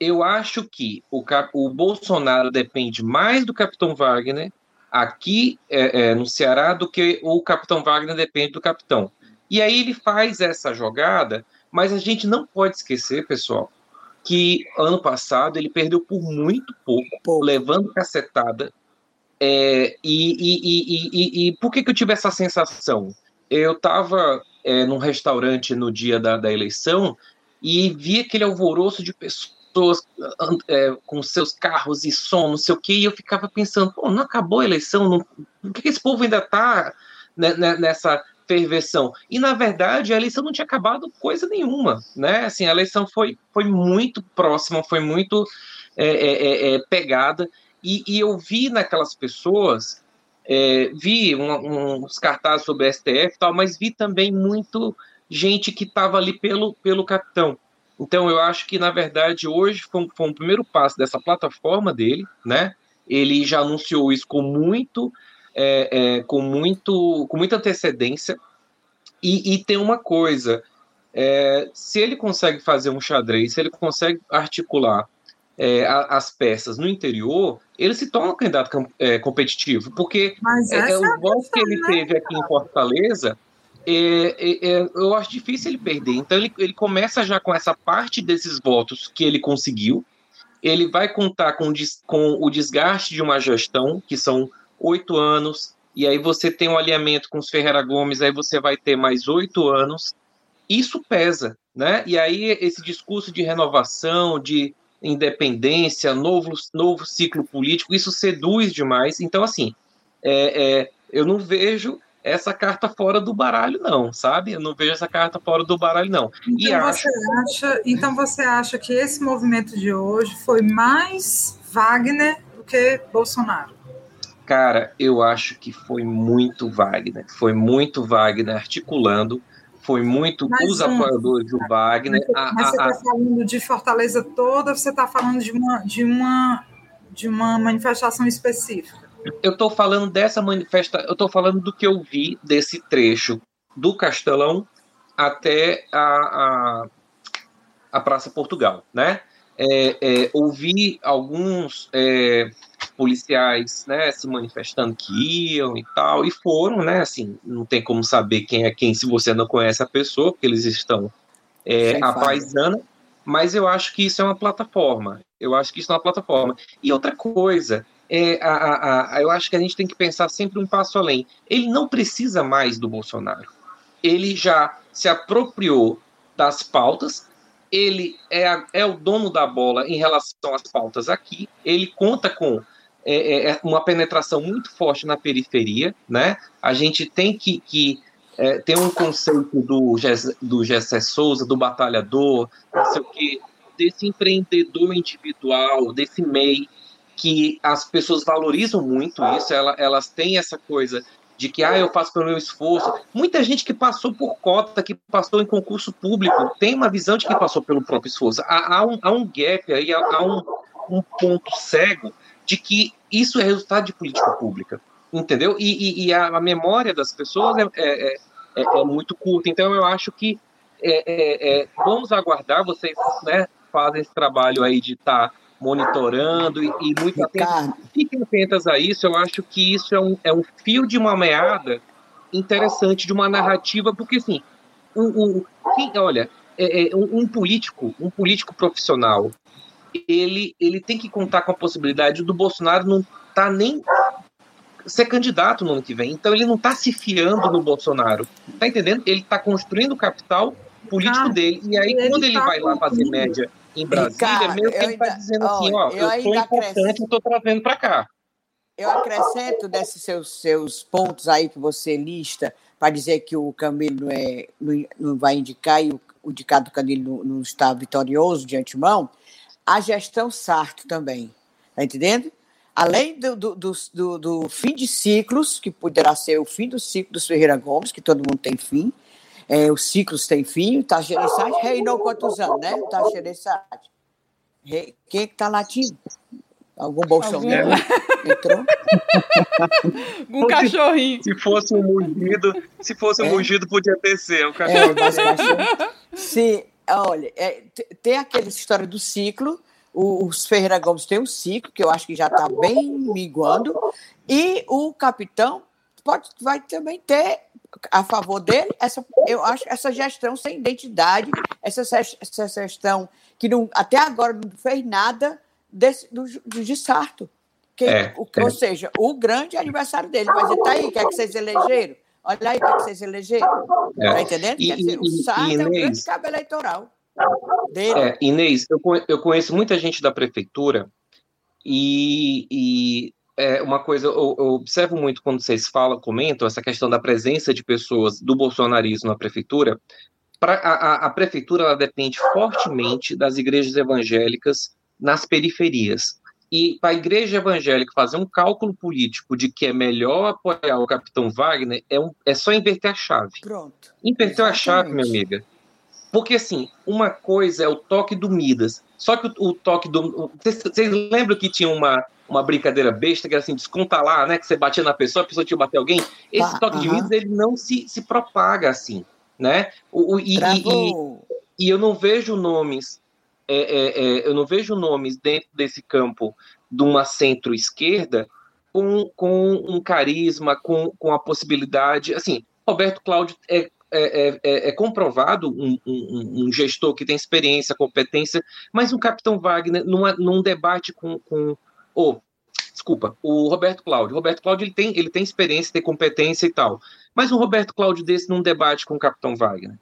eu acho que o, o Bolsonaro depende mais do Capitão Wagner aqui é, é, no Ceará do que o Capitão Wagner depende do Capitão. E aí ele faz essa jogada, mas a gente não pode esquecer, pessoal, que ano passado ele perdeu por muito pouco, pouco. levando cacetada. É, e, e, e, e, por que, que eu tive essa sensação? Eu estava é, num restaurante no dia da, da eleição e vi aquele alvoroço de pessoas é, com seus carros e som, não sei o que, e eu ficava pensando, pô, não acabou a eleição, não, por que esse povo ainda está nessa ferveção? E, na verdade, a eleição não tinha acabado coisa nenhuma, né? Assim, a eleição foi, foi muito próxima, foi muito é, é, é, é pegada, e, e, eu vi naquelas pessoas, vi um, uns cartazes sobre STF e tal, mas vi também muito gente que estava ali pelo, pelo capitão. Então eu acho que, na verdade, hoje foi um, foi um primeiro passo dessa plataforma dele, né? Ele já anunciou isso com muito, é, é, com muito, com muita antecedência. E, e tem uma coisa, é, se ele consegue fazer um xadrez, se ele consegue articular é, as peças no interior, ele se torna um candidato é, competitivo, porque é, é, o voto que ele né? teve aqui em Fortaleza, é, eu acho difícil ele perder. Então ele, ele começa já com essa parte desses votos que ele conseguiu, ele vai contar com, com o desgaste de uma gestão, que são oito anos, e aí você tem um alinhamento com os Ferreira Gomes, aí você vai ter mais oito anos. Isso pesa, né? E aí esse discurso de renovação, de independência, novo, novo ciclo político, isso seduz demais. Então, assim, é, é, eu não vejo essa carta fora do baralho, não, sabe? Eu não vejo essa carta fora do baralho, não. Então, você, acho... acha, então você acha que esse movimento de hoje foi mais Wagner do que Bolsonaro? Cara, eu acho que foi muito Wagner. Foi muito Wagner articulando, foi muito mas, os apoiadores do Wagner. Mas, você está falando de Fortaleza toda, você está falando de uma, de, uma, de uma manifestação específica? Eu estou falando dessa manifestação, eu estou falando do que eu vi desse trecho do Castelão até a, a, a Praça Portugal, né? É, é, ouvi alguns é, policiais né, se manifestando que iam e tal, e foram, né? Assim, não tem como saber quem é quem se você não conhece a pessoa, porque eles estão é, a paisana, mas eu acho que isso é uma plataforma. Eu acho que isso é uma plataforma. E outra coisa, é, a, a, a, eu acho que a gente tem que pensar sempre um passo além. Ele não precisa mais do Bolsonaro. Ele já se apropriou das pautas, ele é, é o dono da bola em relação às pautas aqui, ele conta com é, é, é uma penetração muito forte na periferia, né? A gente tem que, que é, ter um conceito do, do Gessé Souza, do batalhador, não sei o quê, desse empreendedor individual, desse MEI, que as pessoas valorizam muito isso, elas, elas têm essa coisa de que ah, eu faço pelo meu esforço. Muita gente que passou por cota, que passou em concurso público, tem uma visão de que passou pelo próprio esforço. Há, há, um, há um gap aí, há, há um, um, ponto cego de que isso é resultado de política pública, entendeu? E, e, e a, memória das pessoas é, é, é, é, muito curta. Então, eu acho que é, é, é, vamos aguardar, vocês né, fazem esse trabalho aí de estar tá monitorando e, e muito atentos. Fiquem atentas a isso, eu acho que isso é um, é um fio de uma meada interessante, de uma narrativa, porque assim, o, o quem, olha, é, é, um, um, político, um político profissional, ele, ele tem que contar com a possibilidade do Bolsonaro não tá nem ser candidato no ano que vem. Então ele não está se fiando no Bolsonaro. Tá entendendo? Ele está construindo o capital político ah, dele. E aí, quando ele tá vai lá fazer média em Brasília, meio que ele está dizendo assim, ó, eu, eu sou importante, eu estou trazendo para cá. Eu acrescento desses seus, seus pontos aí que você lista para dizer que o Camilo não, é, não, não vai indicar e o, o indicado do Camilo não, não está vitorioso de antemão, a gestão Sarto também. Está entendendo? Além do, do, do, do, fim de ciclos, que poderá ser o fim do ciclo dos Ferreira Gomes, que todo mundo tem fim, é, os ciclos têm fim, o Tajeressade reinou quantos anos, né? O Tajeressade. Quem é que está latindo? Algum bolsonaro Algum... entrou? um cachorrinho. Se fosse um mugido, se fosse um é. mugido, podia ter ser o cachorro. É, se, olha, é, tem aquela história do ciclo, os Ferreira Gomes tem um ciclo, que eu acho que já está bem minguando, e o capitão pode, vai também ter a favor dele, essa, eu acho essa gestão sem identidade, essa, essa gestão que não, até agora não fez nada desse, do, do de Sarto. Que, é, o, é. Ou seja, o grande aniversário dele. Mas ele está aí, quer que vocês elegeram? Olha aí, quer que vocês elegeram. Está é. entendendo? E, Quer dizer, o Sarto Inês, é o grande cabo eleitoral. Dele. É, Inês, eu, eu conheço muita gente da prefeitura e, e é uma coisa, eu, eu, observo muito quando vocês falam, comentam essa questão da presença de pessoas do bolsonarismo na prefeitura. Pra, a, a, prefeitura ela depende fortemente das igrejas evangélicas nas periferias. E para a igreja evangélica fazer um cálculo político de que é melhor apoiar o capitão Wagner é, um, é só inverter a chave. Pronto. Inverteu a chave, minha amiga. Porque, assim, uma coisa é o toque do Midas. Só que o, o toque do. Vocês lembram que tinha uma, uma brincadeira besta, que era assim, desconta lá, né? Que você batia na pessoa, a pessoa tinha que bater alguém. Esse ah, toque de Midas, ele não se, se propaga assim né? O, o e, e, e, eu não vejo nomes, é, é, é, eu não vejo nomes dentro desse campo de uma centro-esquerda com, com um carisma, com, com a possibilidade, assim, Roberto Cláudio é, é, é, é, é comprovado um, um, um, gestor que tem experiência, competência, mas o Capitão Wagner, numa, num debate com, com oh, desculpa, o Roberto Cláudio. O Roberto Cláudio ele tem, ele tem experiência, tem competência e tal. Mas um Roberto Cláudio desse num debate com o Capitão Wagner.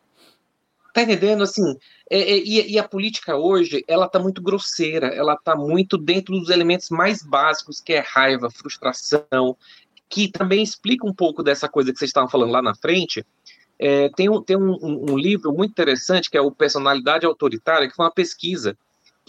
Tá entendendo? Assim, é, é, e, e, a política hoje, ela tá muito grosseira, ela tá muito dentro dos elementos mais básicos, que é raiva, frustração, que também explica um pouco dessa coisa que vocês estavam falando lá na frente. É, tem um, tem um, um, livro muito interessante, que é o Personalidade Autoritária, que foi uma pesquisa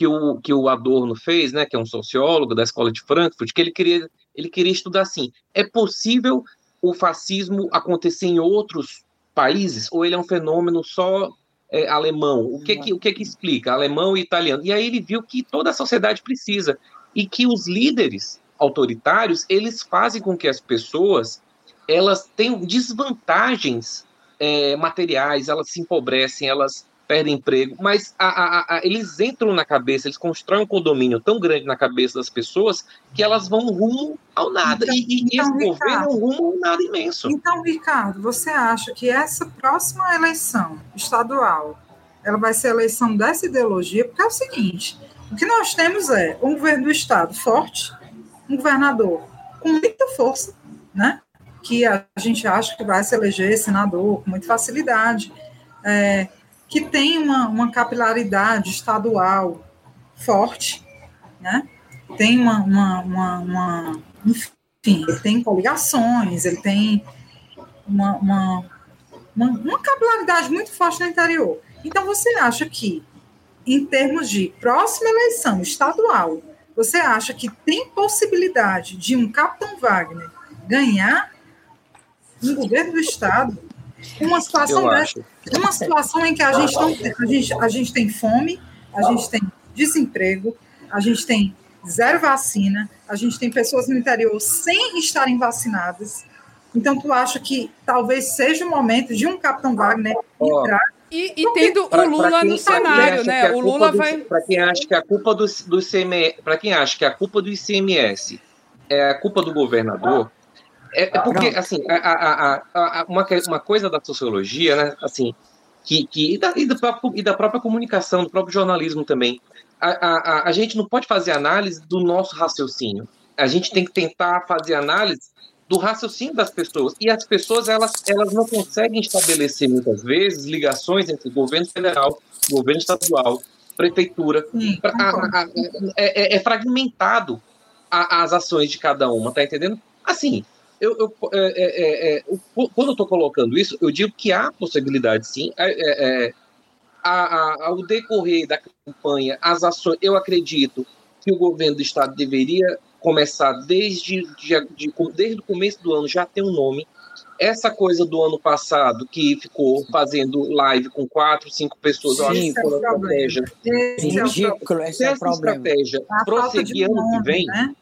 que o, que o Adorno fez, né, que é um sociólogo da Escola de Frankfurt, que ele queria, ele queria estudar assim, é possível o fascismo acontecer em outros países, ou ele é um fenômeno só é, alemão? O que que, o que que explica? Alemão e italiano. E aí ele viu que toda a sociedade precisa, e que os líderes autoritários, eles fazem com que as pessoas elas tenham desvantagens é, materiais, elas se empobrecem, elas perdem emprego, mas a, a, a, eles entram na cabeça, eles constroem um condomínio tão grande na cabeça das pessoas que elas vão rumo ao nada. Então, e, e então, esse Ricardo, governo é um rumo ao nada imenso. Então, Ricardo, você acha que essa próxima eleição estadual ela vai ser a eleição dessa ideologia? Porque é o seguinte: o que nós temos é um governo do Estado forte, um governador com muita força, né? Que a gente acha que vai se eleger senador com muita facilidade. É, que tem uma, uma capilaridade estadual forte, né? tem uma, uma, uma, uma enfim, ele tem coligações, ele tem uma, uma, uma, uma capilaridade muito forte no interior. Então, você acha que, em termos de próxima eleição estadual, você acha que tem possibilidade de um Capitão Wagner ganhar um governo do Estado uma situação dessa, uma situação em que a gente, não, a, gente, a gente tem fome, a gente tem desemprego, a gente tem zero vacina, a gente tem pessoas no interior sem estarem vacinadas. Então, tu acha que talvez seja o momento de um Capitão Wagner entrar e, e, tendo pra, o Lula no cenário, né? O Lula vai. Para quem acha que a culpa do, do CMS, para quem acha que a culpa do ICMS é a culpa do governador, é, é porque, assim, a, a, a, uma, uma coisa da sociologia, né, assim, que, que, e, da, e, da própria, e da própria comunicação, do próprio jornalismo também, a, a, a gente não pode fazer análise do nosso raciocínio. A gente tem que tentar fazer análise do raciocínio das pessoas. E as pessoas, elas, elas não conseguem estabelecer, muitas vezes, ligações entre governo federal, governo estadual, prefeitura. A, a, é, é, é, fragmentado as ações de cada uma, tá entendendo? Assim, eu, eu é, é, é, quando eu estou colocando isso, eu digo que há possibilidade, sim. É, é, é, a, a, ao decorrer da campanha, as ações, eu acredito que o governo do estado deveria começar desde, de, de, desde o começo do ano, já tem um nome. Essa coisa do ano passado, que ficou fazendo live com quatro, cinco pessoas, Sim, eu acho que foi uma estratégia. Ridículo, esse é o problema. estratégia prosseguir ano que vem, né?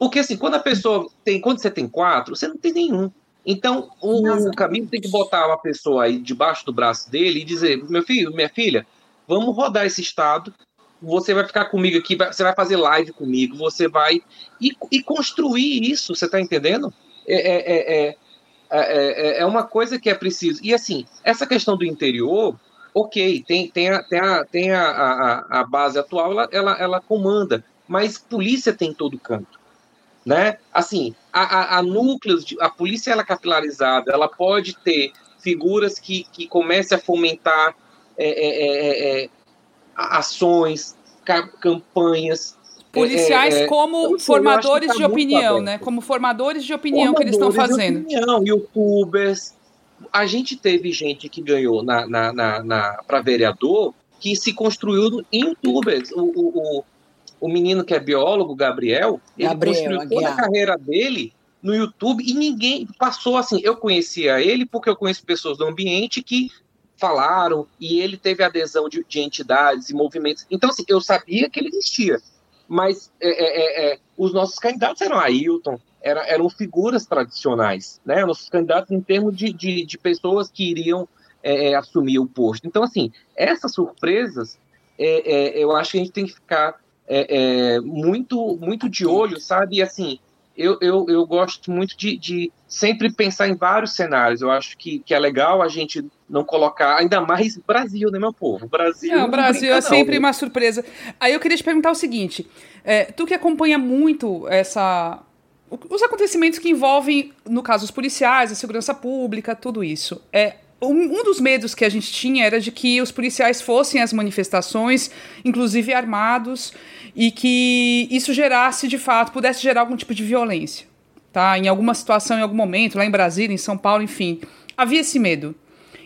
Porque assim, quando a pessoa tem, quando você tem quatro, você não tem nenhum. Então, o, o caminho tem que botar uma pessoa aí debaixo do braço dele e dizer: meu filho, minha filha, vamos rodar esse estado. Você vai ficar comigo aqui, você vai fazer live comigo, você vai. E, e construir isso, você está entendendo? É, é, é, é, é uma coisa que é preciso. E assim, essa questão do interior, ok, tem, tem, a, tem, a, tem a, a, a base atual, ela, ela, ela comanda, mas polícia tem todo canto né? Assim, a, a, a núcleos, de, a polícia ela é capilarizada, ela pode ter figuras que, que comecem a fomentar é, é, é, é ações, campanhas. Policiais é, como formadores tá de opinião, né? Como formadores de opinião formadores que eles estão fazendo. De opinião, youtubers. A gente teve gente que ganhou na, na, na, na para vereador que se construiu em youtubers. O, o, o o menino que é biólogo, Gabriel, ele Gabriel, construiu toda a carreira dele no YouTube e ninguém passou assim. Eu conhecia ele porque eu conheço pessoas do ambiente que falaram e ele teve adesão de, de entidades e movimentos. Então, assim, eu sabia que ele existia. Mas é, é, é, é os nossos candidatos eram Ailton, era, eram figuras tradicionais, né? Nossos candidatos em termos de, de, de pessoas que iriam é, é, assumir o posto. Então, assim, essas surpresas, é, é, eu acho que a gente tem que ficar é, muito, muito de olho, sabe? E, assim, eu, eu, eu gosto muito de, de sempre pensar em vários cenários. Eu acho que, que é legal a gente não colocar, ainda mais Brasil, né, meu povo? Brasil. Não, Brasil é sempre uma surpresa. Aí eu queria te perguntar o seguinte: é, tu que acompanha muito essa. Os acontecimentos que envolvem, no caso, os policiais, a segurança pública, tudo isso. É, um, um, dos medos que a gente tinha era de que os policiais fossem às manifestações, inclusive armados, e que isso gerasse, de fato, pudesse gerar algum tipo de violência. Tá? Em alguma situação, em algum momento, lá em Brasília, em São Paulo, enfim. Havia esse medo.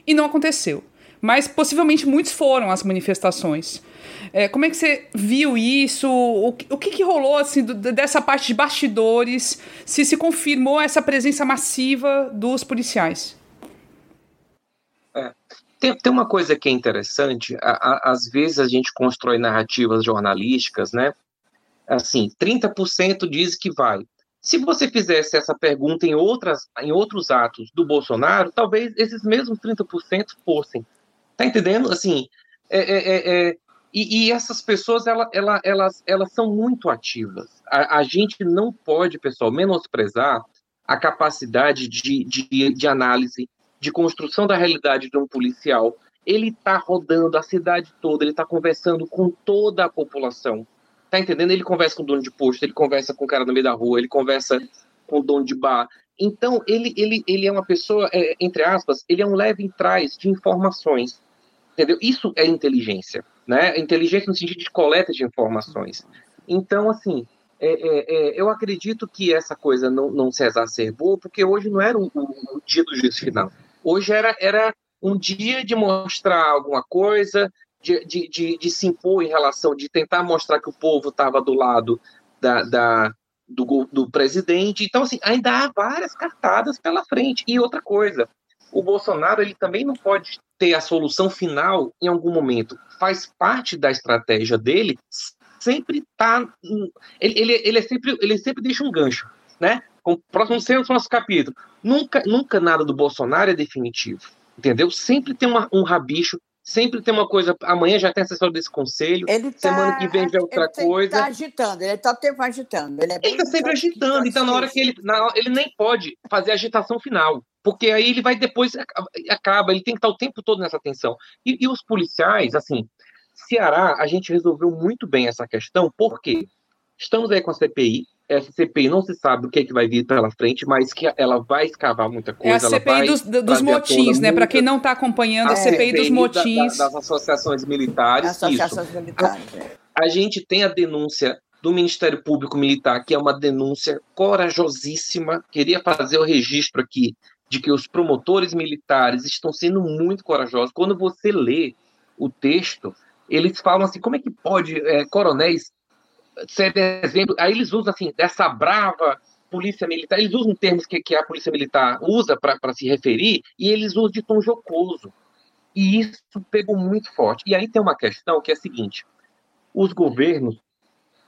E não aconteceu. Mas possivelmente muitos foram às manifestações. É, como é que você viu isso? O, o que, que rolou assim, do, dessa parte de bastidores? Se se confirmou essa presença massiva dos policiais? É. Tem, tem uma coisa que é interessante, a, a, às vezes a gente constrói narrativas jornalísticas, né? Assim, 30% diz que vai. Se você fizesse essa pergunta em, outras, em outros atos do Bolsonaro, talvez esses mesmos 30% fossem. Tá entendendo? Assim, é, é, é, é, e, e, essas pessoas, ela, ela, elas, elas são muito ativas. A, a, gente não pode, pessoal, menosprezar a capacidade de, de, de análise, de construção da realidade de um policial. Ele está rodando a cidade toda, ele está conversando com toda a população. Tá entendendo? Ele conversa com o dono de posto, ele conversa com o cara no meio da rua, ele conversa com o dono de bar. Então, ele, ele, ele é uma pessoa, é, entre aspas, ele é um leve em trás de informações. Entendeu? Isso é inteligência. Né? Inteligência no sentido de coleta de informações. Então, assim, é, é, é, eu acredito que essa coisa não, não se exacerbou, porque hoje não era o, dia do juízo final. Hoje era, era um dia de mostrar alguma coisa, de, de, de, de, se impor em relação, de tentar mostrar que o povo estava do lado da, da do, do, presidente. Então, assim, ainda há várias cartadas pela frente. E outra coisa, o Bolsonaro ele também não pode ter a solução final em algum momento. Faz parte da estratégia dele sempre tá ele, ele, ele é sempre ele sempre deixa um gancho, né? Com o próximo sendo nosso capítulo. Nunca, nunca nada do Bolsonaro é definitivo, entendeu? Sempre tem uma, um rabicho, sempre tem uma coisa. Amanhã já tem assessor desse conselho, tá, semana que vem já é outra ele coisa. Ele está agitando, ele está tempo agitando. Ele é está sempre agitando, então na hora que ele. Na, ele nem pode fazer a agitação final, porque aí ele vai depois. Acaba, ele tem que estar o tempo todo nessa tensão. E, e os policiais, assim, Ceará, a gente resolveu muito bem essa questão, porque estamos aí com a CPI, essa CPI não se sabe o que, é que vai vir pela frente, mas que ela vai escavar muita coisa. É a CPI dos, dos motins, né? Para quem não está acompanhando, a, a CPI, CPI dos motins. Da, das associações militares. Associações isso. militares. A, a gente tem a denúncia do Ministério Público Militar, que é uma denúncia corajosíssima. Queria fazer o registro aqui de que os promotores militares estão sendo muito corajosos. Quando você lê o texto, eles falam assim: como é que pode é, coronéis ser exemplo. Aí eles usam assim, essa brava polícia militar, eles usam termos que, que a polícia militar usa para se referir, e eles usam de tom jocoso. E isso pegou muito forte. E aí tem uma questão que é a seguinte: os governos,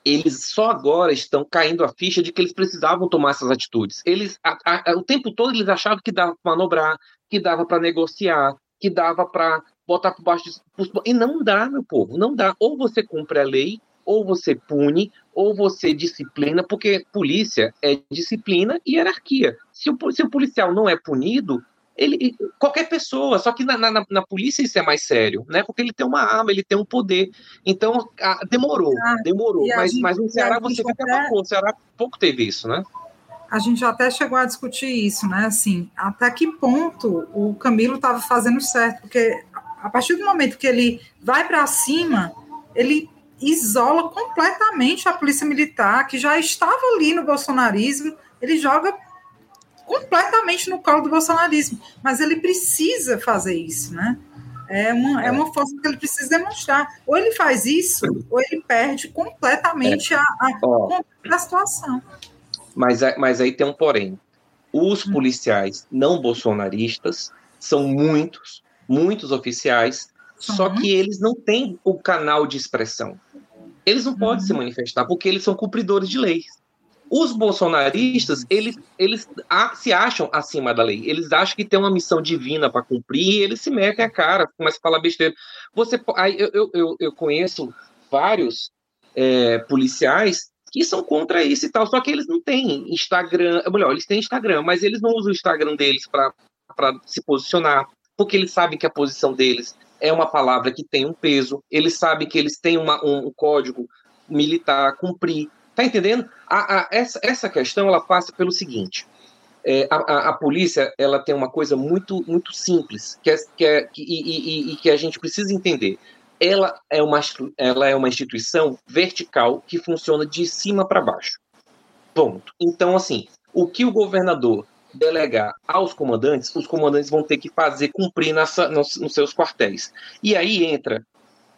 eles só agora estão caindo a ficha de que eles precisavam tomar essas atitudes. Eles, a, a, o tempo todo, eles achavam que dava para manobrar, que dava para negociar, que dava para botar por baixo de... E não dá, meu povo, não dá. Ou você cumpre a lei, ou você pune, ou você disciplina, porque polícia é disciplina e hierarquia. Se o, se o policial não é punido, ele, qualquer pessoa, só que na, na, na, polícia isso é mais sério, né? Porque ele tem uma arma, ele tem um poder. Então, a, demorou, ah, demorou. Mas, gente, mas no Ceará você vê que abafou. O Ceará pouco teve isso, né? A gente até chegou a discutir isso, né? Assim, até que ponto o Camilo estava fazendo certo? Porque a partir do momento que ele vai para cima, ele isola completamente a polícia militar, que já estava ali no bolsonarismo, ele joga completamente no colo do bolsonarismo. Mas ele precisa fazer isso, né? É uma, é. uma força que ele precisa demonstrar. Ou ele faz isso, ou ele perde completamente é. a, a, a, situação. Mas, mas aí tem um porém. Os hum. policiais não bolsonaristas são muitos, muitos oficiais, uhum. só que eles não têm o canal de expressão. Eles não uhum. podem se manifestar porque eles são cumpridores de leis. Os bolsonaristas, eles, eles se acham acima da lei. Eles acham que tem uma missão divina para cumprir e eles se metem a cara, começam a falar besteira. Você, aí, eu, eu, eu conheço vários é, policiais que são contra isso e tal, só que eles não têm Instagram, melhor, eles têm Instagram, mas eles não usam o Instagram deles para se posicionar, porque eles sabem que a posição deles é uma palavra que tem um peso, eles sabem que eles têm uma, um, código militar a cumprir. Tá entendendo? A, a, essa, essa questão ela passa pelo seguinte: é, a, a, polícia ela tem uma coisa muito muito simples que é, que é que, e, e, e, que a gente precisa entender. Ela é uma ela é uma instituição vertical que funciona de cima para baixo. Ponto. Então assim, o que o governador delegar aos comandantes, os comandantes vão ter que fazer cumprir nessa, nos, nos seus quartéis. E aí entra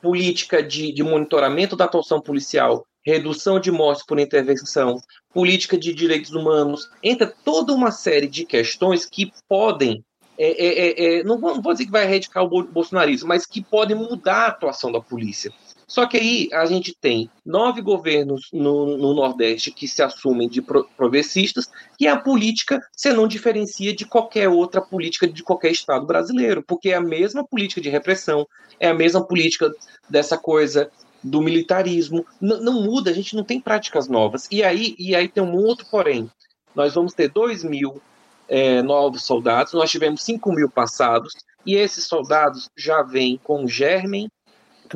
política de, de monitoramento da atuação policial, redução de mortes por intervenção, política de direitos humanos, entra toda uma série de questões que podem, é, é, é, é não, vou, não, vou, dizer que vai erradicar o bolsonarismo, mas que podem mudar a atuação da polícia. Só que aí a gente tem nove governos no, no Nordeste que se assumem de progressistas e a política você não diferencia de qualquer outra política de qualquer Estado brasileiro, porque é a mesma política de repressão, é a mesma política dessa coisa do militarismo. N não muda, a gente não tem práticas novas. E aí, e aí tem um outro porém. Nós vamos ter dois mil é, novos soldados, nós tivemos cinco mil passados, e esses soldados já vêm com germen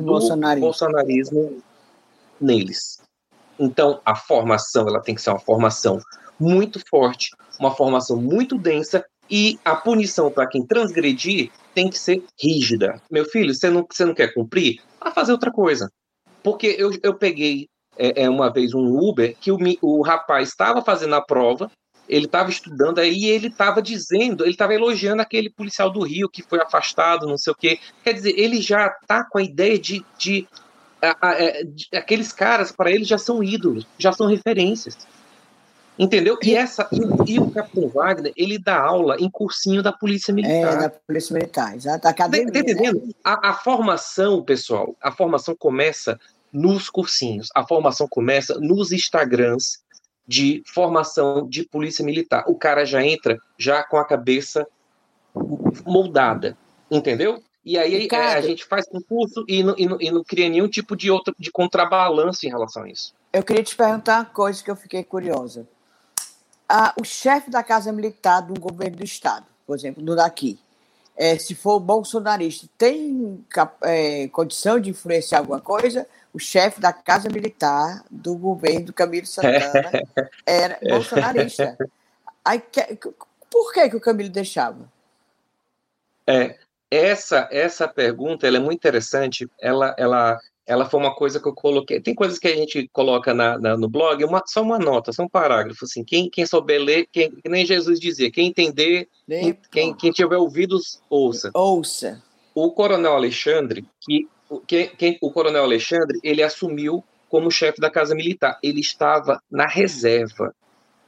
do bolsonarismo. bolsonarismo neles. Então, a formação ela tem que ser uma formação muito forte, uma formação muito densa e a punição para quem transgredir tem que ser rígida. Meu filho, você não, você não quer cumprir? Vai fazer outra coisa. Porque eu, eu peguei é, é uma vez um Uber que o, o rapaz estava fazendo a prova, ele estava estudando aí ele estava dizendo, ele estava elogiando aquele policial do Rio que foi afastado, não sei o quê. Quer dizer, ele já está com a ideia de, de, é, de aqueles caras para ele já são ídolos, já são referências. Entendeu? E essa e, e, o Capitão Wagner, ele dá aula em cursinho da Polícia Militar. É, da Polícia Militar, exato. Academia, tá entendendo? Né? A, a, formação, pessoal, a formação começa nos cursinhos, a formação começa nos Instagrams de formação de Polícia Militar. O cara já entra já com a cabeça moldada, entendeu? E aí Ricardo, a gente faz concurso e não, e, não, e não cria nenhum tipo de outro de contrabalanço em relação a isso. Eu queria te perguntar uma coisa que eu fiquei curiosa a, o chefe da Casa Militar do governo do Estado, por exemplo, do daqui, é, se for bolsonarista, tem é, condição de influenciar alguma coisa? O chefe da Casa Militar do governo do Camilo Santana era bolsonarista. Aí, por que, que o Camilo deixava? É, essa essa pergunta ela é muito interessante. Ela, ela ela foi uma coisa que eu coloquei. Tem coisas que a gente coloca na, na, no blog, uma, só uma nota, só um parágrafo. Assim, quem, quem souber ler, quem, que nem Jesus dizia, quem entender, quem, quem tiver ouvidos, ouça. Ouça. O coronel Alexandre, que, que, quem, o coronel Alexandre, ele assumiu como chefe da Casa Militar. Ele estava na reserva.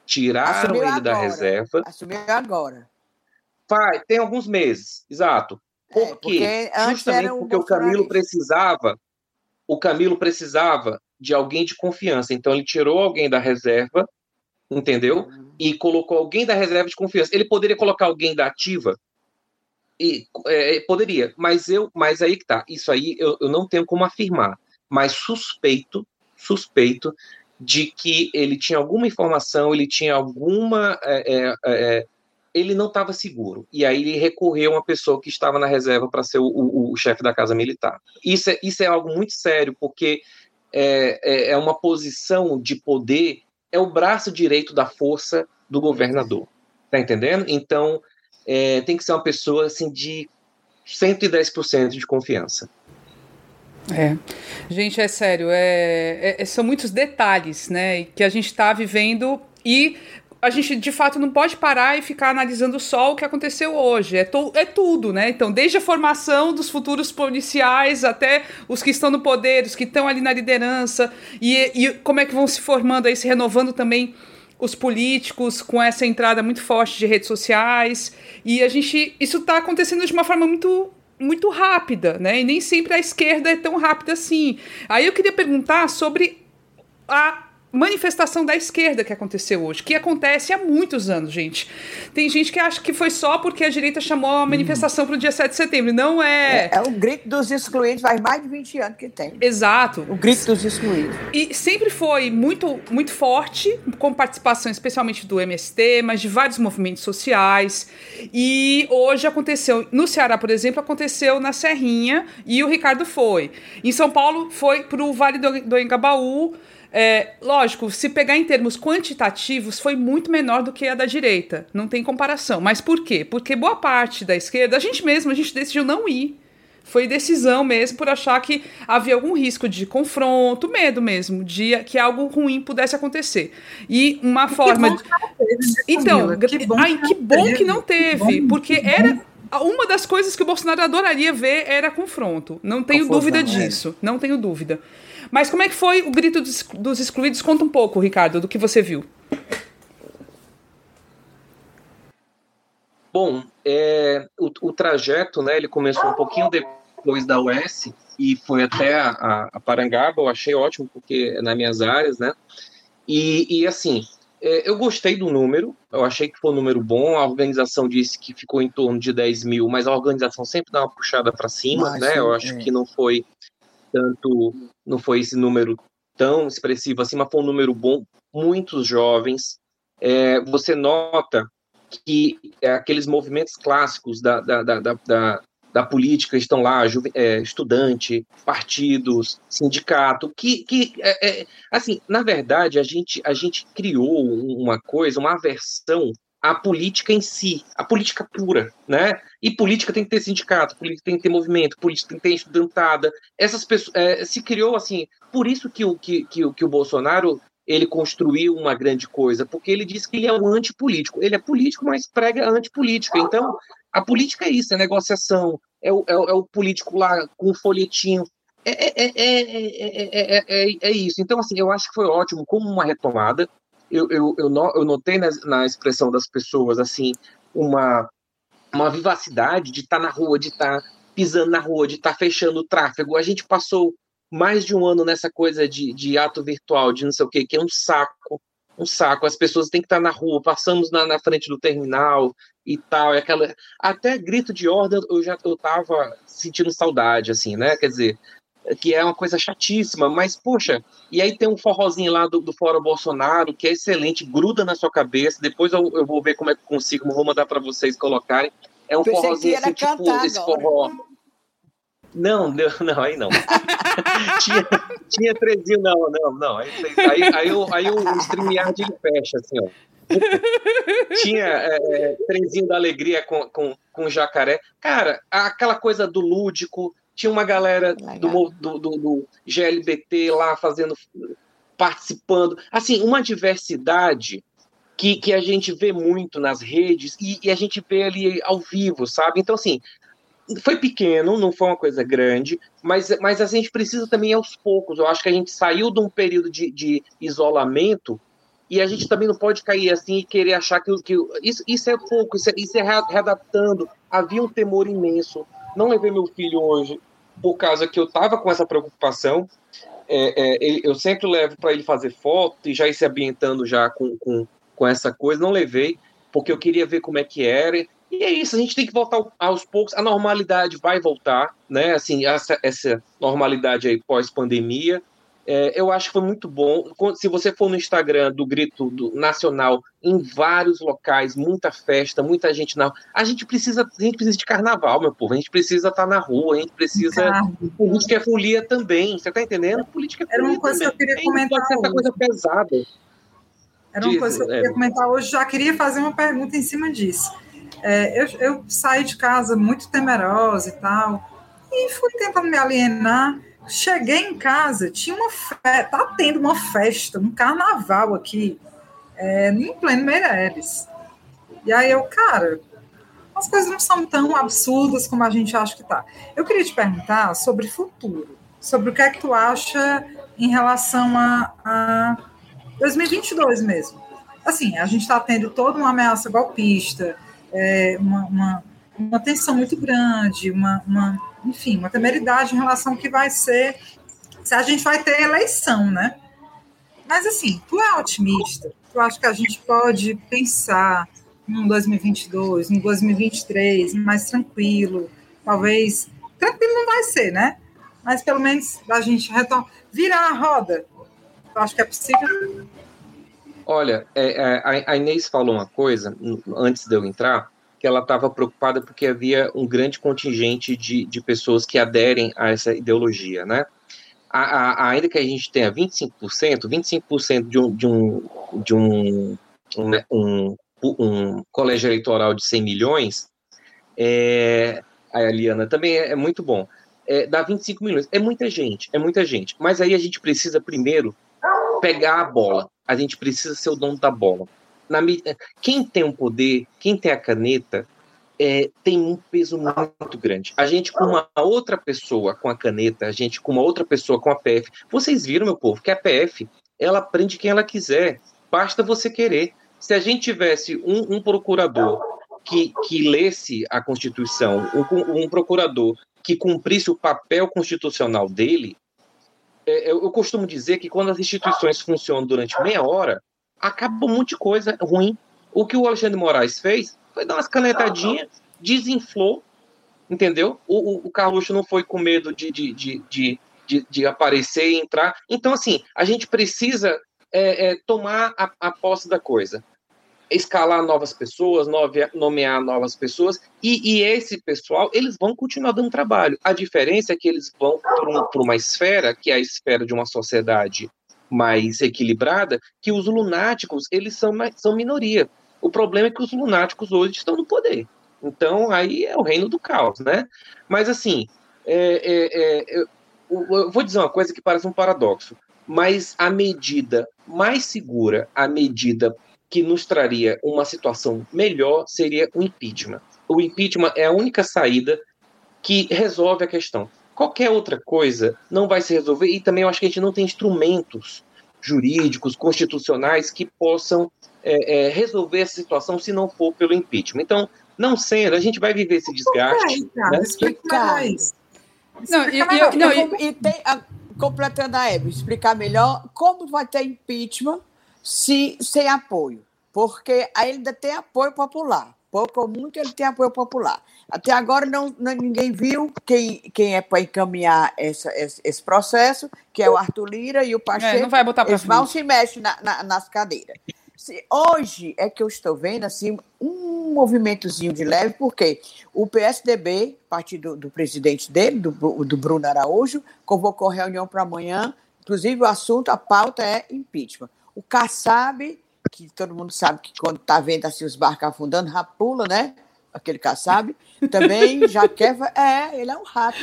Tiraram assumiu ele agora. da reserva. Assumiu agora. Pai, tem alguns meses, exato. Por é, quê? Justamente porque o Camilo precisava o Camilo precisava de alguém de confiança. Então ele tirou alguém da reserva, entendeu? Uhum. E colocou alguém da reserva de confiança. Ele poderia colocar alguém da ativa e é, poderia, mas eu, mas aí que tá. Isso aí eu, eu não tenho como afirmar, mas suspeito, suspeito de que ele tinha alguma informação, ele tinha alguma é, é, é ele não estava seguro. E aí ele recorreu a uma pessoa que estava na reserva para ser o, o, o, chefe da Casa Militar. Isso é, isso é algo muito sério, porque é, é, é, uma posição de poder, é o braço direito da força do governador. Tá entendendo? Então, é, tem que ser uma pessoa assim de 110% de confiança. É, gente, é sério, é, é, são muitos detalhes, né, que a gente está vivendo e a gente de fato não pode parar e ficar analisando só o que aconteceu hoje. É, é tudo, né? Então, desde a formação dos futuros policiais até os que estão no poder, os que estão ali na liderança, e, e como é que vão se formando aí, se renovando também os políticos com essa entrada muito forte de redes sociais. E a gente. Isso está acontecendo de uma forma muito muito rápida, né? E nem sempre a esquerda é tão rápida assim. Aí eu queria perguntar sobre a manifestação da esquerda que aconteceu hoje, que acontece há muitos anos, gente. Tem gente que acha que foi só porque a direita chamou a manifestação hum. para o dia 7 de setembro. Não é. é. É o grito dos excluídos, faz mais de 20 anos que tem. Exato. O grito dos excluídos. E sempre foi muito, muito forte, com participação especialmente do MST, mas de vários movimentos sociais. E hoje aconteceu, no Ceará, por exemplo, aconteceu na Serrinha e o Ricardo foi. Em São Paulo foi para o Vale do, do Engabaú é, lógico, se pegar em termos quantitativos, foi muito menor do que a da direita. Não tem comparação. Mas por quê? Porque boa parte da esquerda, a gente mesmo, a gente decidiu não ir. Foi decisão mesmo por achar que havia algum risco de confronto, medo mesmo, de que algo ruim pudesse acontecer. E uma forma. Que teve, né, então, que bom, ai, que, bom que não teve, porque era uma das coisas que o Bolsonaro adoraria ver era confronto. Não tenho dúvida é. disso. Não tenho dúvida. Mas como é que foi o grito dos, dos excluídos? Conta um pouco, Ricardo, do que você viu. Bom, é, o, o, trajeto, né, ele começou um pouquinho depois da US e foi até a, a Parangaba, eu achei ótimo, porque é nas minhas áreas, né, e, e assim, é, eu gostei do número, eu achei que foi um número bom, a organização disse que ficou em torno de 10 mil, mas a organização sempre dá uma puxada para cima, mas, né, eu acho é. que não foi tanto, não foi esse número tão expressivo assim, mas foi um número bom, muitos jovens. É, você nota que é, aqueles movimentos clássicos da, da, da, da, da política estão lá, é, estudante, partidos, sindicato, que, que é, é, assim, na verdade, a gente, a gente criou uma coisa, uma aversão a política em si, a política pura, né? E política tem que ter sindicato, política tem que ter movimento, política tem que ter estudantada. Essas pessoas é, se criou assim, por isso que o que, que, que o Bolsonaro ele construiu uma grande coisa, porque ele disse que ele é um antipolítico. Ele é político, mas prega antipolítica. Então, a política é isso, é negociação, é o, é o, é o político lá com o folhetinho. É, é, é, é, é, isso. Então, assim, eu acho que foi ótimo como uma retomada eu, eu, eu, eu notei na, na, expressão das pessoas, assim, uma, uma vivacidade de estar tá na rua, de estar tá pisando na rua, de estar tá fechando o tráfego. A gente passou mais de um ano nessa coisa de, de ato virtual, de não sei o quê, que é um saco, um saco. As pessoas têm que estar na rua, passamos na, na frente do terminal e tal, e aquela até grito de ordem eu já eu tava sentindo saudade assim, né? Quer dizer, que é uma coisa chatíssima, mas, poxa, e aí tem um forrozinho lá do, do Fora Bolsonaro, que é excelente, gruda na sua cabeça, depois eu, eu vou ver como é que consigo, vou mandar para vocês colocarem. É um Pensei forrozinho assim, tipo, esse forró. Não, não, não, aí não. tinha, tinha trezinho, não, não, não. Aí, aí, aí, o, aí o StreamYard ele fecha, assim, ó. tinha é, é, trezinho da alegria com, com, com jacaré. Cara, aquela coisa do lúdico, tinha uma galera do, do, do, do, GLBT lá fazendo, participando. Assim, uma diversidade que, que a gente vê muito nas redes e, e a gente vê ali ao vivo, sabe? Então, assim, foi pequeno, não foi uma coisa grande, mas, mas a gente precisa também aos poucos. Eu acho que a gente saiu de um período de, de isolamento e a gente também não pode cair assim e querer achar que, que isso, isso é pouco, isso é, isso é readaptando. Havia um temor imenso não levei meu filho hoje por causa que eu estava com essa preocupação. É, é, eu sempre levo para ele fazer foto e já ir se ambientando já com, com, com essa coisa. Não levei, porque eu queria ver como é que era. E é isso, a gente tem que voltar aos poucos. A normalidade vai voltar, né? Assim, essa, essa normalidade aí pós-pandemia. É, eu acho que foi muito bom. Se você for no Instagram do Grito do Nacional, em vários locais, muita festa, muita gente na A gente precisa, a gente precisa de carnaval, meu povo. A gente precisa estar tá na rua, a gente precisa. Política é folia também. Você está entendendo? Política é Era uma coisa também. que eu queria comentar. Essa coisa pesada. Era uma coisa que eu queria é. comentar hoje. Já queria fazer uma pergunta em cima disso. É, eu, eu saí de casa muito temerosa e tal, e fui tentando me alienar. Cheguei em casa, tinha uma festa, tá tendo uma festa, um carnaval aqui, é, em pleno Meireles. E aí eu, cara, as coisas não são tão absurdas como a gente acha que tá. Eu queria te perguntar sobre futuro, sobre o que é que tu acha em relação a, a 2022 mesmo. Assim, a gente está tendo toda uma ameaça golpista, é, uma, uma, uma tensão muito grande, uma, uma enfim, uma temeridade em relação ao que vai ser, se a gente vai ter eleição, né? Mas assim, tu é otimista? Tu acha que a gente pode pensar num 2022, num 2023 mais tranquilo? Talvez. Tranquilo não vai ser, né? Mas pelo menos a gente retorna. Virar a roda. Tu acha que é possível? Olha, é, é, a Inês falou uma coisa antes de eu entrar, que ela estava preocupada porque havia um grande contingente de, de pessoas que aderem a essa ideologia, né? A, a, ainda que a gente tenha 25%, 25% de um, de um, de um, um, né, um, um colégio eleitoral de 100 milhões, é, a Eliana também é, é muito bom. É, dá 25 milhões. É muita gente, é muita gente. Mas aí a gente precisa primeiro pegar a bola. A gente precisa ser o dono da bola na, quem tem o um poder, quem tem a caneta, é, tem um peso muito grande. A gente com uma outra pessoa com a caneta, a gente com uma outra pessoa com a PF. Vocês viram, meu povo, que a PF ela prende quem ela quiser. Basta você querer. Se a gente tivesse um, um procurador que, que lesse a Constituição, um, um, procurador que cumprisse o papel constitucional dele, é, eu, eu costumo dizer que quando as instituições funcionam durante meia hora, acaba um monte de coisa ruim. O que o Alexandre Moraes fez foi dar umas canetadinhas, desinflou, entendeu? O, o, o Carluxo não foi com medo de, de, de, de, de, aparecer e entrar. Então, assim, a gente precisa é, é, tomar a, a posse da coisa escalar novas pessoas, nomear novas pessoas, e, e, esse pessoal, eles vão continuar dando trabalho. A diferença é que eles vão para uma esfera, que é a esfera de uma sociedade mais equilibrada, que os lunáticos, eles são, são minoria. O problema é que os lunáticos hoje estão no poder. Então, aí é o reino do caos, né? Mas, assim, é, é, é, eu vou dizer uma coisa que parece um paradoxo, mas a medida mais segura, a medida que nos traria uma situação melhor seria o impeachment. O impeachment é a única saída que resolve a questão. Qualquer outra coisa não vai se resolver e também eu acho que a gente não tem instrumentos jurídicos, constitucionais que possam é, é, resolver essa situação se não for pelo impeachment. Então, não sendo, a gente vai viver esse desgaste. Né? Explica Não, e, e, não, e, e tem, a, completando a Hebe, explicar melhor como vai ter impeachment se sem apoio. Porque ainda tem apoio popular pouco ou muito, ele tem apoio popular. Até agora não, não ninguém viu quem, quem é para encaminhar essa, esse, esse, processo, que é o Arthur Lira e o Pacheco. É, não vai botar para vão se mexem na, na, nas cadeiras. Se, hoje é que eu estou vendo assim um movimentozinho de leve, porque o PSDB, partido do presidente dele, do, do Bruno Araújo, convocou reunião para amanhã. Inclusive, o assunto, a pauta é impeachment. O Kassab que todo mundo sabe que quando está vendo assim os barcos afundando, rapula, né? Aquele caçabe, também já quer. É, ele é um rato.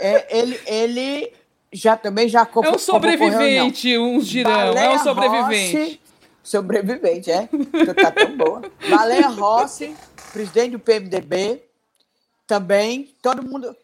É, ele, ele já também já É um sobrevivente, uns dirão. Baleia é um sobrevivente. Rossi, sobrevivente, é. Tá tão boa. Valéria Rossi, presidente do PMDB, também, todo mundo.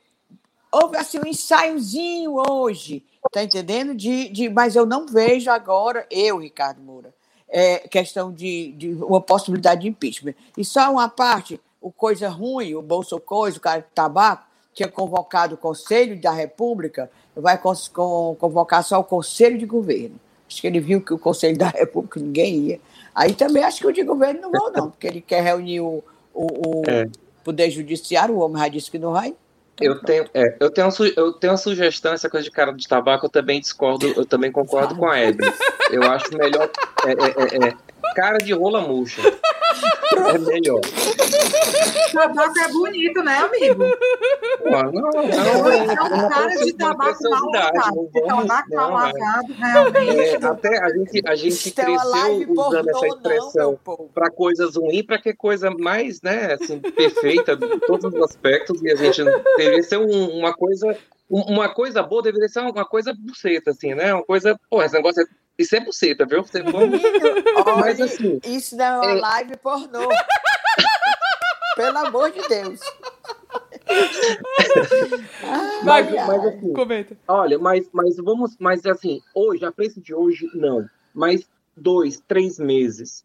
Houve assim um ensaiozinho hoje, tá entendendo? De, de, mas eu não vejo agora, eu, Ricardo Moura, é, questão de, de, uma possibilidade de impeachment. E só uma parte, o coisa ruim, o Bolso Coisa, o cara de tabaco, tinha convocado o Conselho da República, vai convocar só o Conselho de Governo. Acho que ele viu que o Conselho da República ninguém ia. Aí também acho que o de governo não vão, não, porque ele quer reunir o, o, o é. Poder Judiciário, o homem já disse que não vai. Eu tenho, é, eu, tenho eu tenho uma sugestão, essa coisa de cara de tabaco, eu também discordo, eu também concordo com a Hebe. Eu acho melhor. É, é, é, é cara de rola murcha. É melhor. Tabaco é bonito, né, amigo? Não, não, não. É um cara de tabaco mal lavado. Tabaco mal lavado, realmente. É, até a gente, a gente cresceu usando essa expressão para coisas ruins, para que coisa mais, né, assim, perfeita, de todos os aspectos, e a gente deveria ser um, uma coisa uma coisa boa deveria ser uma coisa buceta, assim, né? Uma coisa, pô, esse negócio é isso é buceta, viu? Você Mas, assim, isso não é uma é... live pornô. Pelo amor de Deus. mas, mas assim, comenta. Olha, mas, mas vamos, mas assim, hoje, a preço de hoje, não. Mas dois, três meses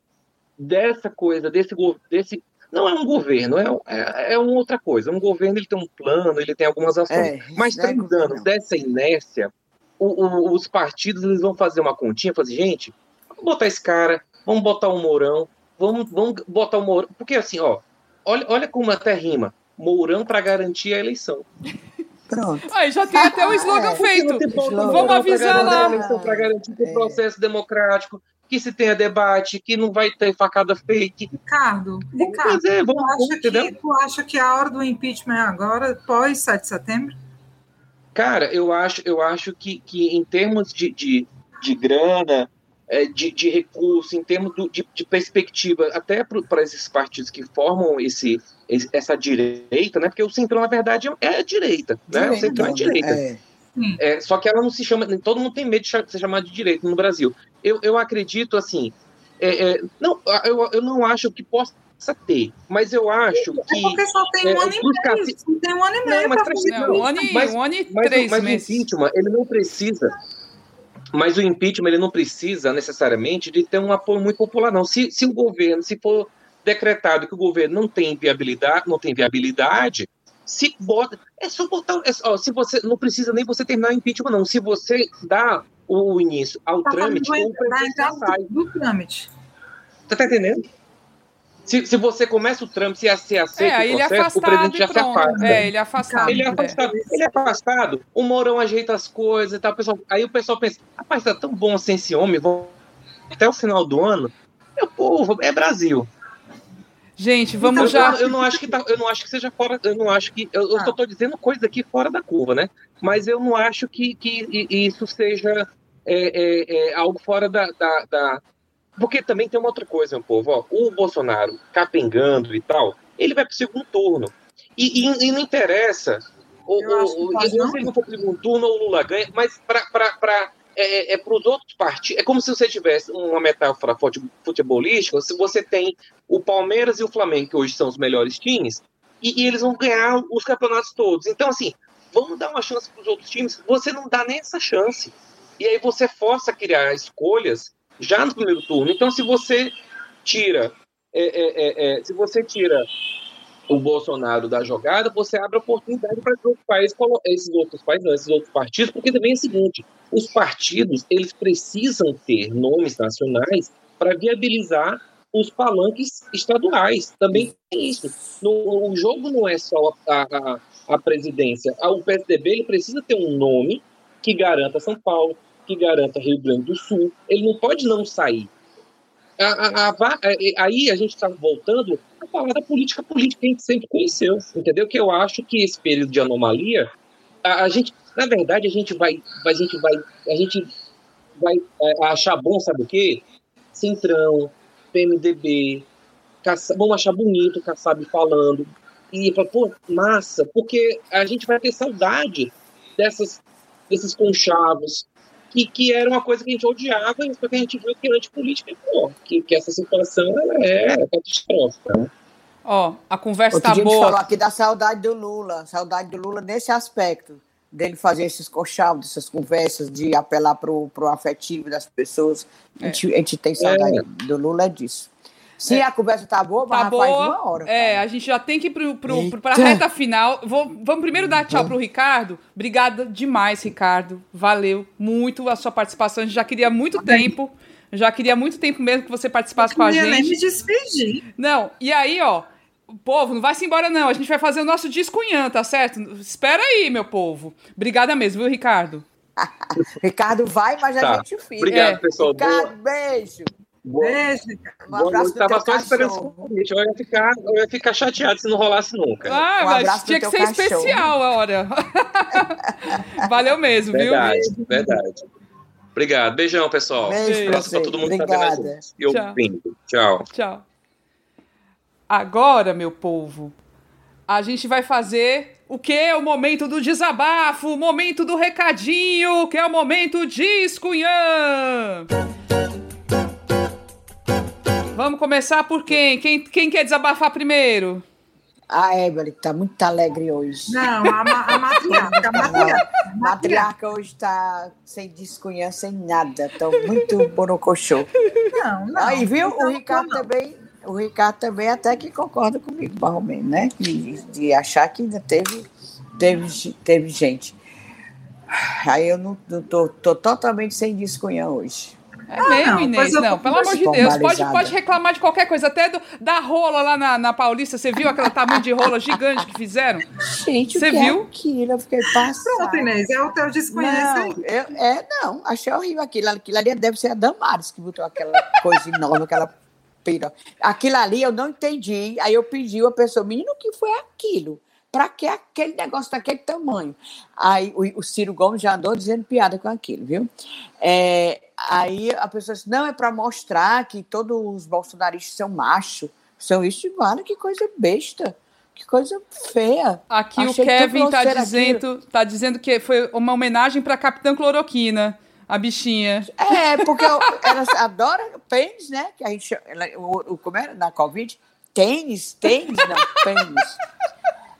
dessa coisa, desse, desse não é um governo, é, é, é uma outra coisa. Um governo ele tem um plano, ele tem algumas ações. É, mas três é anos dessa inércia, o, o, os partidos eles vão fazer uma continha, fazer, gente, vamos botar esse cara, vamos botar o Mourão, vamos, vamos botar o Mourão. Porque assim, ó, olha, olha como até rima. Mourão para garantir a eleição. Pronto. Aí já tem até o slogan É. feito. slogan. Vamos avisar lá. Para garantir o É. processo democrático, que se tenha debate, que não vai ter facada fake. Ricardo, Vamos Ricardo, fazer, tu vamos, acha, que, tu acha que a hora do impeachment é agora, pós 7 de setembro? Cara, eu acho, eu acho que, que em termos de, de, de grana, é, de, de recurso, em termos do- de, de perspectiva, até para esses partidos que formam esse, essa direita, né? Porque o Centrão, na verdade, é a direita, né? O Centrão é a direita. É. É, só que ela não se chama. Todo mundo tem medo de ser chamado de direita no Brasil. Eu, eu acredito assim. é, é, não, eu, eu não acho que possa ter, mas eu acho É que. porque só tem é, um ano e meio. Só tem um ano e meio Não, mas presta- fazer Não, um ano e, Mas- um ano e Mas, três o, mas o meses. impeachment, ele não precisa. Mas o impeachment, ele não precisa necessariamente de ter um apoio muito popular, não. Se, se o governo, se for decretado que o governo não tem viabilidade, não tem viabilidade, se bota. É só botar. é só- se você não precisa nem você terminar o impeachment, não. Se você dá o, início ao Tá trâmite, fazendo o presidente já da sai. do trâmite. Você tá entendendo? Se, se você começa o trâmite, se aceita É, o ele é processo, o presidente e já se afasta. É, ele é afastado. Ele é É. afastado, ele é afastado, o Mourão ajeita as coisas e tal. o pessoal- aí o pessoal pensa, rapaz, tá tão bom assim esse homem, vão até o final do ano. Meu povo, é Brasil. Gente, vamos eu, já. eu, eu não acho que tá, eu não acho que seja fora, eu não acho que eu, eu Ah. só tô dizendo coisas aqui fora da curva, né? Mas eu não acho que, que isso seja é, é, é, algo fora da, da, da- porque também tem uma outra coisa, meu povo, ó, o Bolsonaro capengando e tal, ele vai pro segundo turno e, e- e não interessa o, Eu acho que o, o, pode se não. ele não for pro segundo turno ou o Lula ganha, mas para é, é para os outros partidos. É como se você tivesse uma metáfora fute- futebolística. Se você tem o Palmeiras e o Flamengo, que hoje são os melhores times, e, e eles vão ganhar os campeonatos todos. Então, assim, vamos dar uma chance para os outros times. Você não dá nem essa chance. E aí você força a criar escolhas já no primeiro turno. Então, se você tira, é, é, é, é, se você tira o Bolsonaro da jogada, você abre oportunidade para esses outros países, esses outros países, não, esses outros partidos, porque também é o seguinte: os partidos eles precisam ter nomes nacionais para viabilizar os palanques estaduais. Também tem isso. No, o jogo não é só a, a, a presidência. A- O PSDB ele precisa ter um nome que garanta São Paulo, que garanta Rio Grande do Sul. Ele não pode não sair. A- a- a a- aí a gente está voltando a falar da política política que a gente sempre conheceu, entendeu? Que eu acho que esse período de anomalia, a, gente, na verdade, a gente vai, a gente vai, a gente vai é, achar bom, sabe o quê? Centrão, PMDB, Kassab- vamos achar bonito o Kassab falando e falar, pô, massa, porque a gente vai ter saudade dessas, desses conchavos, que, que era uma coisa que a gente odiava, e porque a gente viu que antipolítica é pior, que, que essa situação ela é catastrófica. né? Ó, a conversa Outro tá dia a gente falou boa. aqui da saudade do Lula, saudade do Lula nesse aspecto, dele fazer esses conchavos, essas conversas, de apelar pro, pro afetivo das pessoas. A, gente, a gente tem saudade do Lula é disso. Se a conversa tá boa, Tá já faz boa. uma hora. É, cara. a gente já tem que ir pro, pro, pra reta final. Vou, vamos primeiro dar tchau pro Ricardo. Obrigada demais, Ricardo. Valeu muito a sua participação. A gente já queria muito tempo. Já queria muito tempo mesmo que você participasse com a ia nem me gente. despedir. Não, e aí, ó. O povo, não vai se embora, não. A gente vai fazer o nosso discunhã, tá certo? Espera aí, meu povo. Obrigada mesmo, viu, Ricardo? Ricardo vai, mas a Tá. gente fica. Obrigado, É. pessoal. Boa, Ricardo, beijo. Boa, Beijo. Um abraço do Tava só esperando esse cachorro. convite. Eu ia, ficar, eu ia ficar chateado se não rolasse nunca. Ah, Um mas tinha que ser cachorro. especial a hora. Valeu mesmo, viu? verdade, verdade. Obrigado. Beijão, pessoal. Beijo Um pra abraço pra todo mundo que tá Obrigada. vendo a gente. E Tchau. ouvindo. Tchau. Tchau. Agora, meu povo, a gente vai fazer o que é o momento do desabafo, o momento do recadinho, que é o momento Discunhã. Vamos começar por quem? Quem, quem quer desabafar primeiro? A Evelyn tá muito alegre hoje. Não, a, ma- a matriarca, a matriarca. Hoje está sem descunhar, sem nada. Estão muito borocochô. Não, não. Aí, viu? Então, O Ricardo não. também. O Ricardo também até que concorda comigo, mais ou menos, né? De, de achar que ainda teve, teve, teve gente. Aí eu não, não tô, tô totalmente sem discunha hoje. É ah, mesmo, não, Inês? Não, pelo amor de Deus. Pode, pode reclamar de qualquer coisa, até do, da rola lá na, na Paulista. Você viu aquele tamanho de rola gigante que fizeram? Gente, Você viu? É aquilo? Eu fiquei passada. Pronto, Inês, é o teu desconhecimento. É, não, achei horrível aquilo. Aquilo ali deve ser a Damares que botou aquela coisa enorme, aquela pira. Aquilo ali eu não entendi. Aí eu pedi a pessoa, menino, o que foi aquilo? Para que aquele negócio daquele tamanho? Aí o, o, Ciro Gomes já andou dizendo piada com aquilo, viu? É, aí a pessoa disse, não, é para mostrar que todos os bolsonaristas são machos. São isso, mano, que coisa besta. Que coisa feia. Aqui Achei o Kevin tá dizendo, tá dizendo que foi uma homenagem para Capitã Cloroquina, a bichinha. É, porque ela adora pênis, né? Que a gente, ela, o, o, como era na Covid? Tênis, tênis, não, pênis.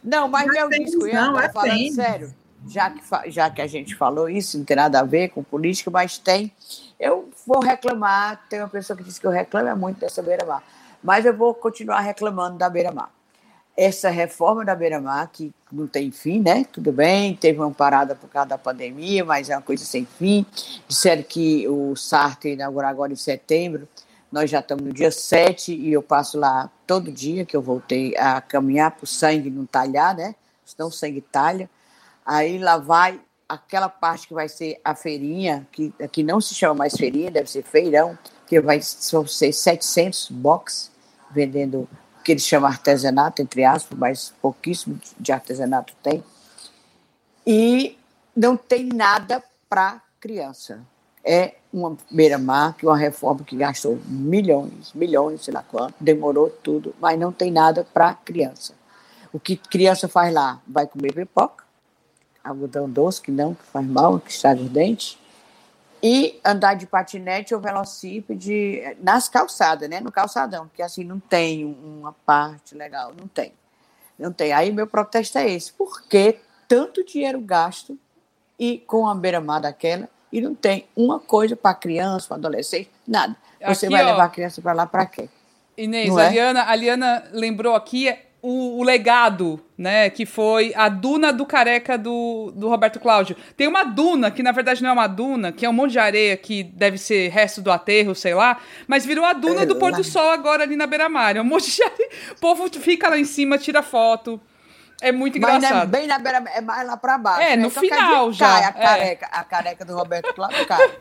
Não, mas, meu disco, não, é falando tênis. sério, já que, já que a gente falou isso, não tem nada a ver com política, mas tem. Eu vou reclamar, tem uma pessoa que disse que eu reclamo muito dessa beira-mar, mas eu vou continuar reclamando da beira-mar. Essa reforma da beira-mar, que não tem fim, né? Tudo bem, teve uma parada por causa da pandemia, mas é uma coisa sem fim. Disseram que o Sartre inaugurar agora em setembro, nós já estamos no dia 7 e eu passo lá todo dia, que eu voltei a caminhar para o sangue não talhar, né? Senão o sangue talha. Aí lá vai aquela parte que vai ser a feirinha, que aqui não se chama mais feirinha, deve ser feirão, que vai ser 700 box vendendo o que eles chamam artesanato, entre aspas, mas pouquíssimo de artesanato tem. E não tem nada para criança é uma beira-mar, que é uma reforma que gastou milhões, milhões, sei lá quanto, demorou tudo, mas não tem nada para criança. O que criança faz lá? Vai comer pipoca, algodão doce, que não, que faz mal, que estraga os dentes, e andar de patinete ou velocípede nas calçadas, né? No calçadão, porque assim não tem uma parte legal, não tem. Não tem. Aí meu protesto é esse. Por que tanto dinheiro gasto e com a beira-mar daquela e não tem uma coisa para criança, para adolescente, nada. Você aqui, vai ó, levar a criança para lá para quê? Inês, a, é? Liana, a Liana lembrou aqui o, o, legado, né? Que foi a duna do careca do, do Roberto Cláudio. Tem uma duna, que na verdade não é uma duna, que é um monte de areia que deve ser resto do aterro, sei lá, mas virou a duna é do pôr do sol agora ali na beira-mar. É um monte de areia. O povo fica lá em cima, tira foto. É muito engraçado. Mas é bem na beira, é mais lá para baixo. É, né? no então, final já. Cai a, é. careca, a careca do Roberto Cláudio cai.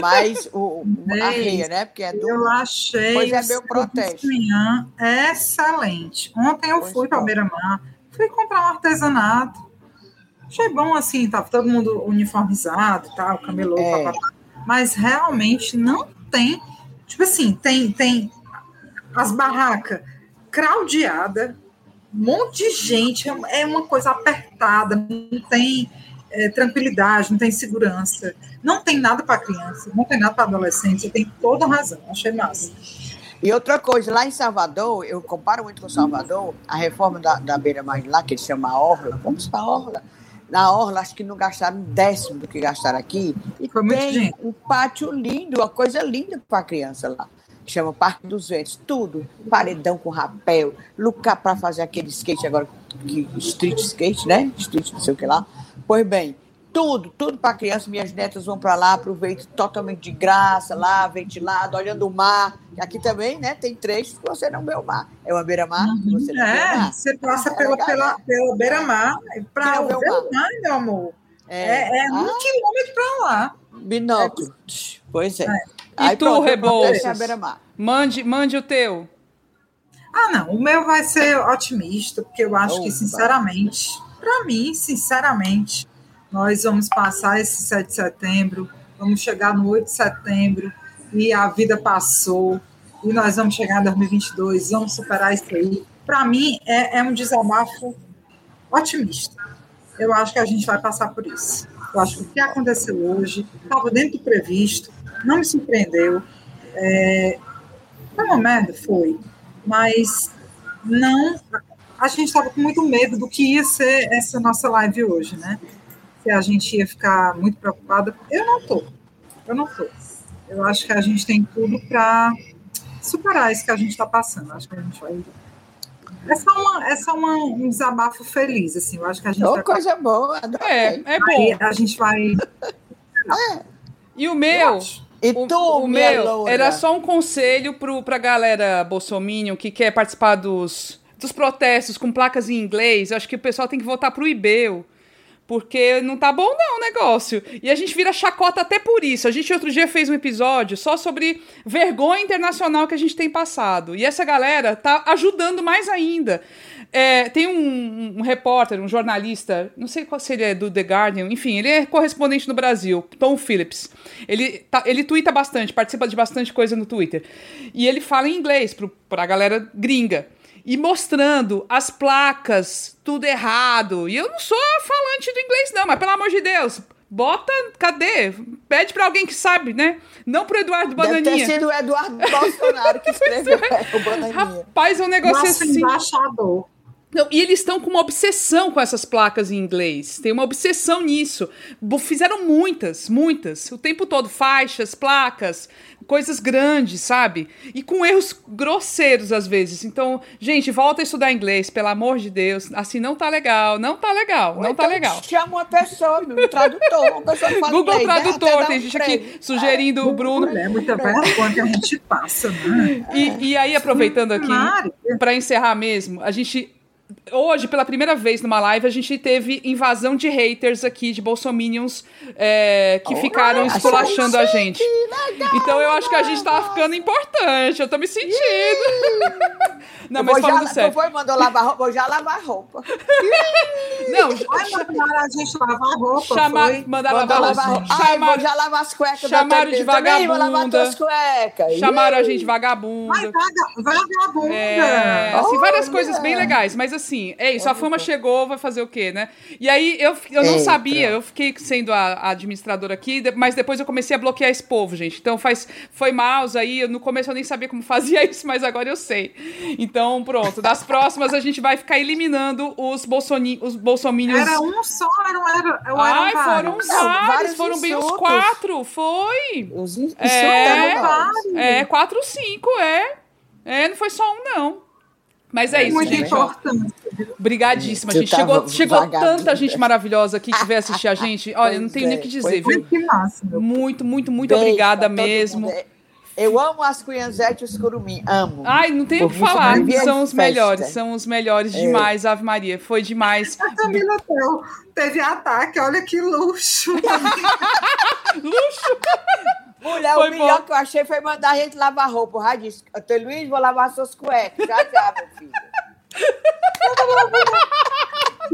Mas o, a reia, né? Porque é do. Eu achei. Pois é meu protesto. Manhã excelente. Ontem eu pois fui para Beira-Mar, fui comprar um artesanato. Achei bom assim, tava todo mundo uniformizado, tal, camelô, é. mas realmente não tem. Tipo assim, tem, tem as barracas craudiadas um monte de gente, é, é uma coisa apertada, não tem é, tranquilidade, não tem segurança, não tem nada para criança, não tem nada para adolescente, você tem toda a razão, achei massa. E outra coisa, lá em Salvador, eu comparo muito com Salvador, a reforma da, da Beira Mais lá, que eles chamam a Orla, vamos para a Orla. Na Orla, acho que não gastaram um décimo do que gastaram aqui. E Foi tem um pátio lindo, uma coisa linda para a criança lá chama Parque dos Ventos, tudo, paredão com rapel, lugar para fazer aquele skate agora, que, street skate, né? Street não sei o que lá. Pois bem, tudo, tudo para criança. Minhas netas vão para lá, aproveito totalmente de graça, lá, ventilado, olhando o mar. Aqui também, né? Tem trechos que você não vê o mar. É uma beira-mar, uhum. você não é, vê o mar. Você passa é pela, legal, pela, né? pela beira-mar para ver o mar. mar, meu amor. É, é, é ah. um quilômetro para lá. Binóculo. Pois é. é. E Aí, tu, Rebouças? Mande, mande o teu. Ah, não. O meu vai ser otimista, porque eu acho que, sinceramente, para mim, sinceramente, nós vamos passar esse 7 de setembro, vamos chegar no 8 de setembro, e a vida passou, e nós vamos chegar em 2022, vamos superar isso aí. Para mim, é, é um desabafo otimista. Eu acho que a gente vai passar por isso. Eu acho que o que aconteceu hoje estava dentro do previsto, não me surpreendeu. É, foi uma merda, foi. Mas não. A gente estava com muito medo do que ia ser essa nossa live hoje, né? Se a gente ia ficar muito preocupada. Eu não tô. Eu não tô. Eu acho que a gente tem tudo para superar isso que a gente está passando. Acho que a gente vai É só, uma, é só uma, um desabafo feliz, assim. Eu acho que a gente. Ô, vai... coisa boa. É, é Aí bom. a gente vai. E o meu. E O, tu, o meu loura? era só um conselho pro, pra galera bolsominion que quer participar dos, dos protestos com placas em inglês. Eu acho que o pessoal tem que votar pro IBEL. Porque não tá bom não o negócio. E a gente vira chacota até por isso. A gente outro dia fez um episódio só sobre vergonha internacional que a gente tem passado. E essa galera tá ajudando mais ainda. É, tem um, um repórter, um jornalista, não sei qual se ele é do The Guardian, enfim, ele é correspondente no Brasil, Tom Phillips. Ele, tá, ele twitta bastante, participa de bastante coisa no Twitter. E ele fala em inglês pro, pra galera gringa. E mostrando as placas, tudo errado. E eu não sou falante do inglês, não, mas pelo amor de Deus, bota, cadê? Pede pra alguém que sabe, né? Não pro Eduardo Deve ter Bananinha. sido o Eduardo Bolsonaro que escreveu o Bananinha. Rapaz, é um negócio Nosso assim. embaixador. Não, e eles estão com uma obsessão com essas placas em inglês. Tem uma obsessão nisso. Fizeram muitas, muitas. O tempo todo. Faixas, placas, coisas grandes, sabe? E com erros grosseiros às vezes. Então, gente, volta a estudar inglês, pelo amor de Deus. Assim não tá legal, não tá legal, Ou não tá então legal. Chama uma pessoa, um tradutor, uma pessoa que fala Google inglês, né? Tradutor, dá tem um gente aqui sugerindo o Bruno. É muita vergonha que a gente passa, né? E, e aí, aproveitando aqui, pra encerrar mesmo, a gente. Hoje, pela primeira vez numa live, a gente teve invasão de haters aqui, de bolsominions, é, que ficaram Olha, esculachando a gente. Então eu acho que a gente tá ficando importante, eu tô me sentindo. Não, Eu mas vou já, falando tu sério. foi, mandou lavar roupa, vou já lavar roupa. Não, Ai, mandaram a gente lavar roupa, chamar, foi? mandaram lavar lavar roupa. Ai, Chamaram, vou já lavar as cuecas. chamaram de Também, Também vou lavar vagabunda. tuas cuecas. chamaram a gente vagabunda. Ai, vaga, vagabunda. É, assim, várias coisas bem legais, mas assim, é isso, a fama chegou, vai fazer o quê, né? E aí eu, eu não Eita. sabia, eu fiquei sendo a, a administradora aqui, mas depois eu comecei a bloquear esse povo, gente. Então faz, foi mouse aí, no começo eu nem sabia como fazia isso, mas agora eu sei. Então pronto, das próximas a gente vai ficar eliminando os, bolsoni, os bolsominions. Era um só, era, ou eram Ai, foram vários? Não, vários foram bem uns insultos. quatro, foi. Os in- É. É, quatro, cinco, é. É, não foi só um, não. Mas é, isso, Muito gente. Obrigadíssima, gente. Chegou, chegou tanta gente maravilhosa aqui que veio assistir a gente. Olha, não tenho nem é, o que dizer, é. viu? Que máximo. Muito, muito, muito Beijo obrigada mesmo. mundo. Eu amo as cunhanzete e os curumim, amo. Ai, não tenho o Por que mim, falar. São de os festa. melhores, são os melhores É. demais, Ave Maria. Foi demais. A Camila teve ataque, olha que luxo. Luxo! Mulher, Foi o melhor bom. que eu achei foi mandar a gente lavar roupa. O rádio disse, Antônio Luiz, vou lavar suas cuecas. Já, já, meu filho.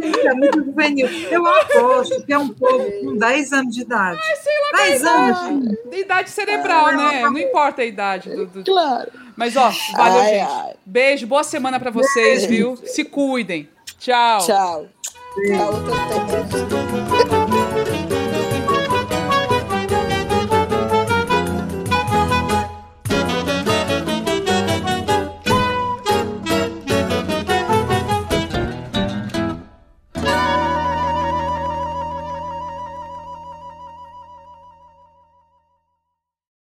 Gente, é muito juvenil. Eu aposto que é um povo com 10 anos de idade. Sei lá, 10 anos. idade cerebral, Ah, né? não. Importa a idade. do- do- Claro. Mas, ó, valeu, Ai, gente. ai. Beijo, boa semana pra vocês, viu? Se cuidem. Tchau. Tchau. Tchau.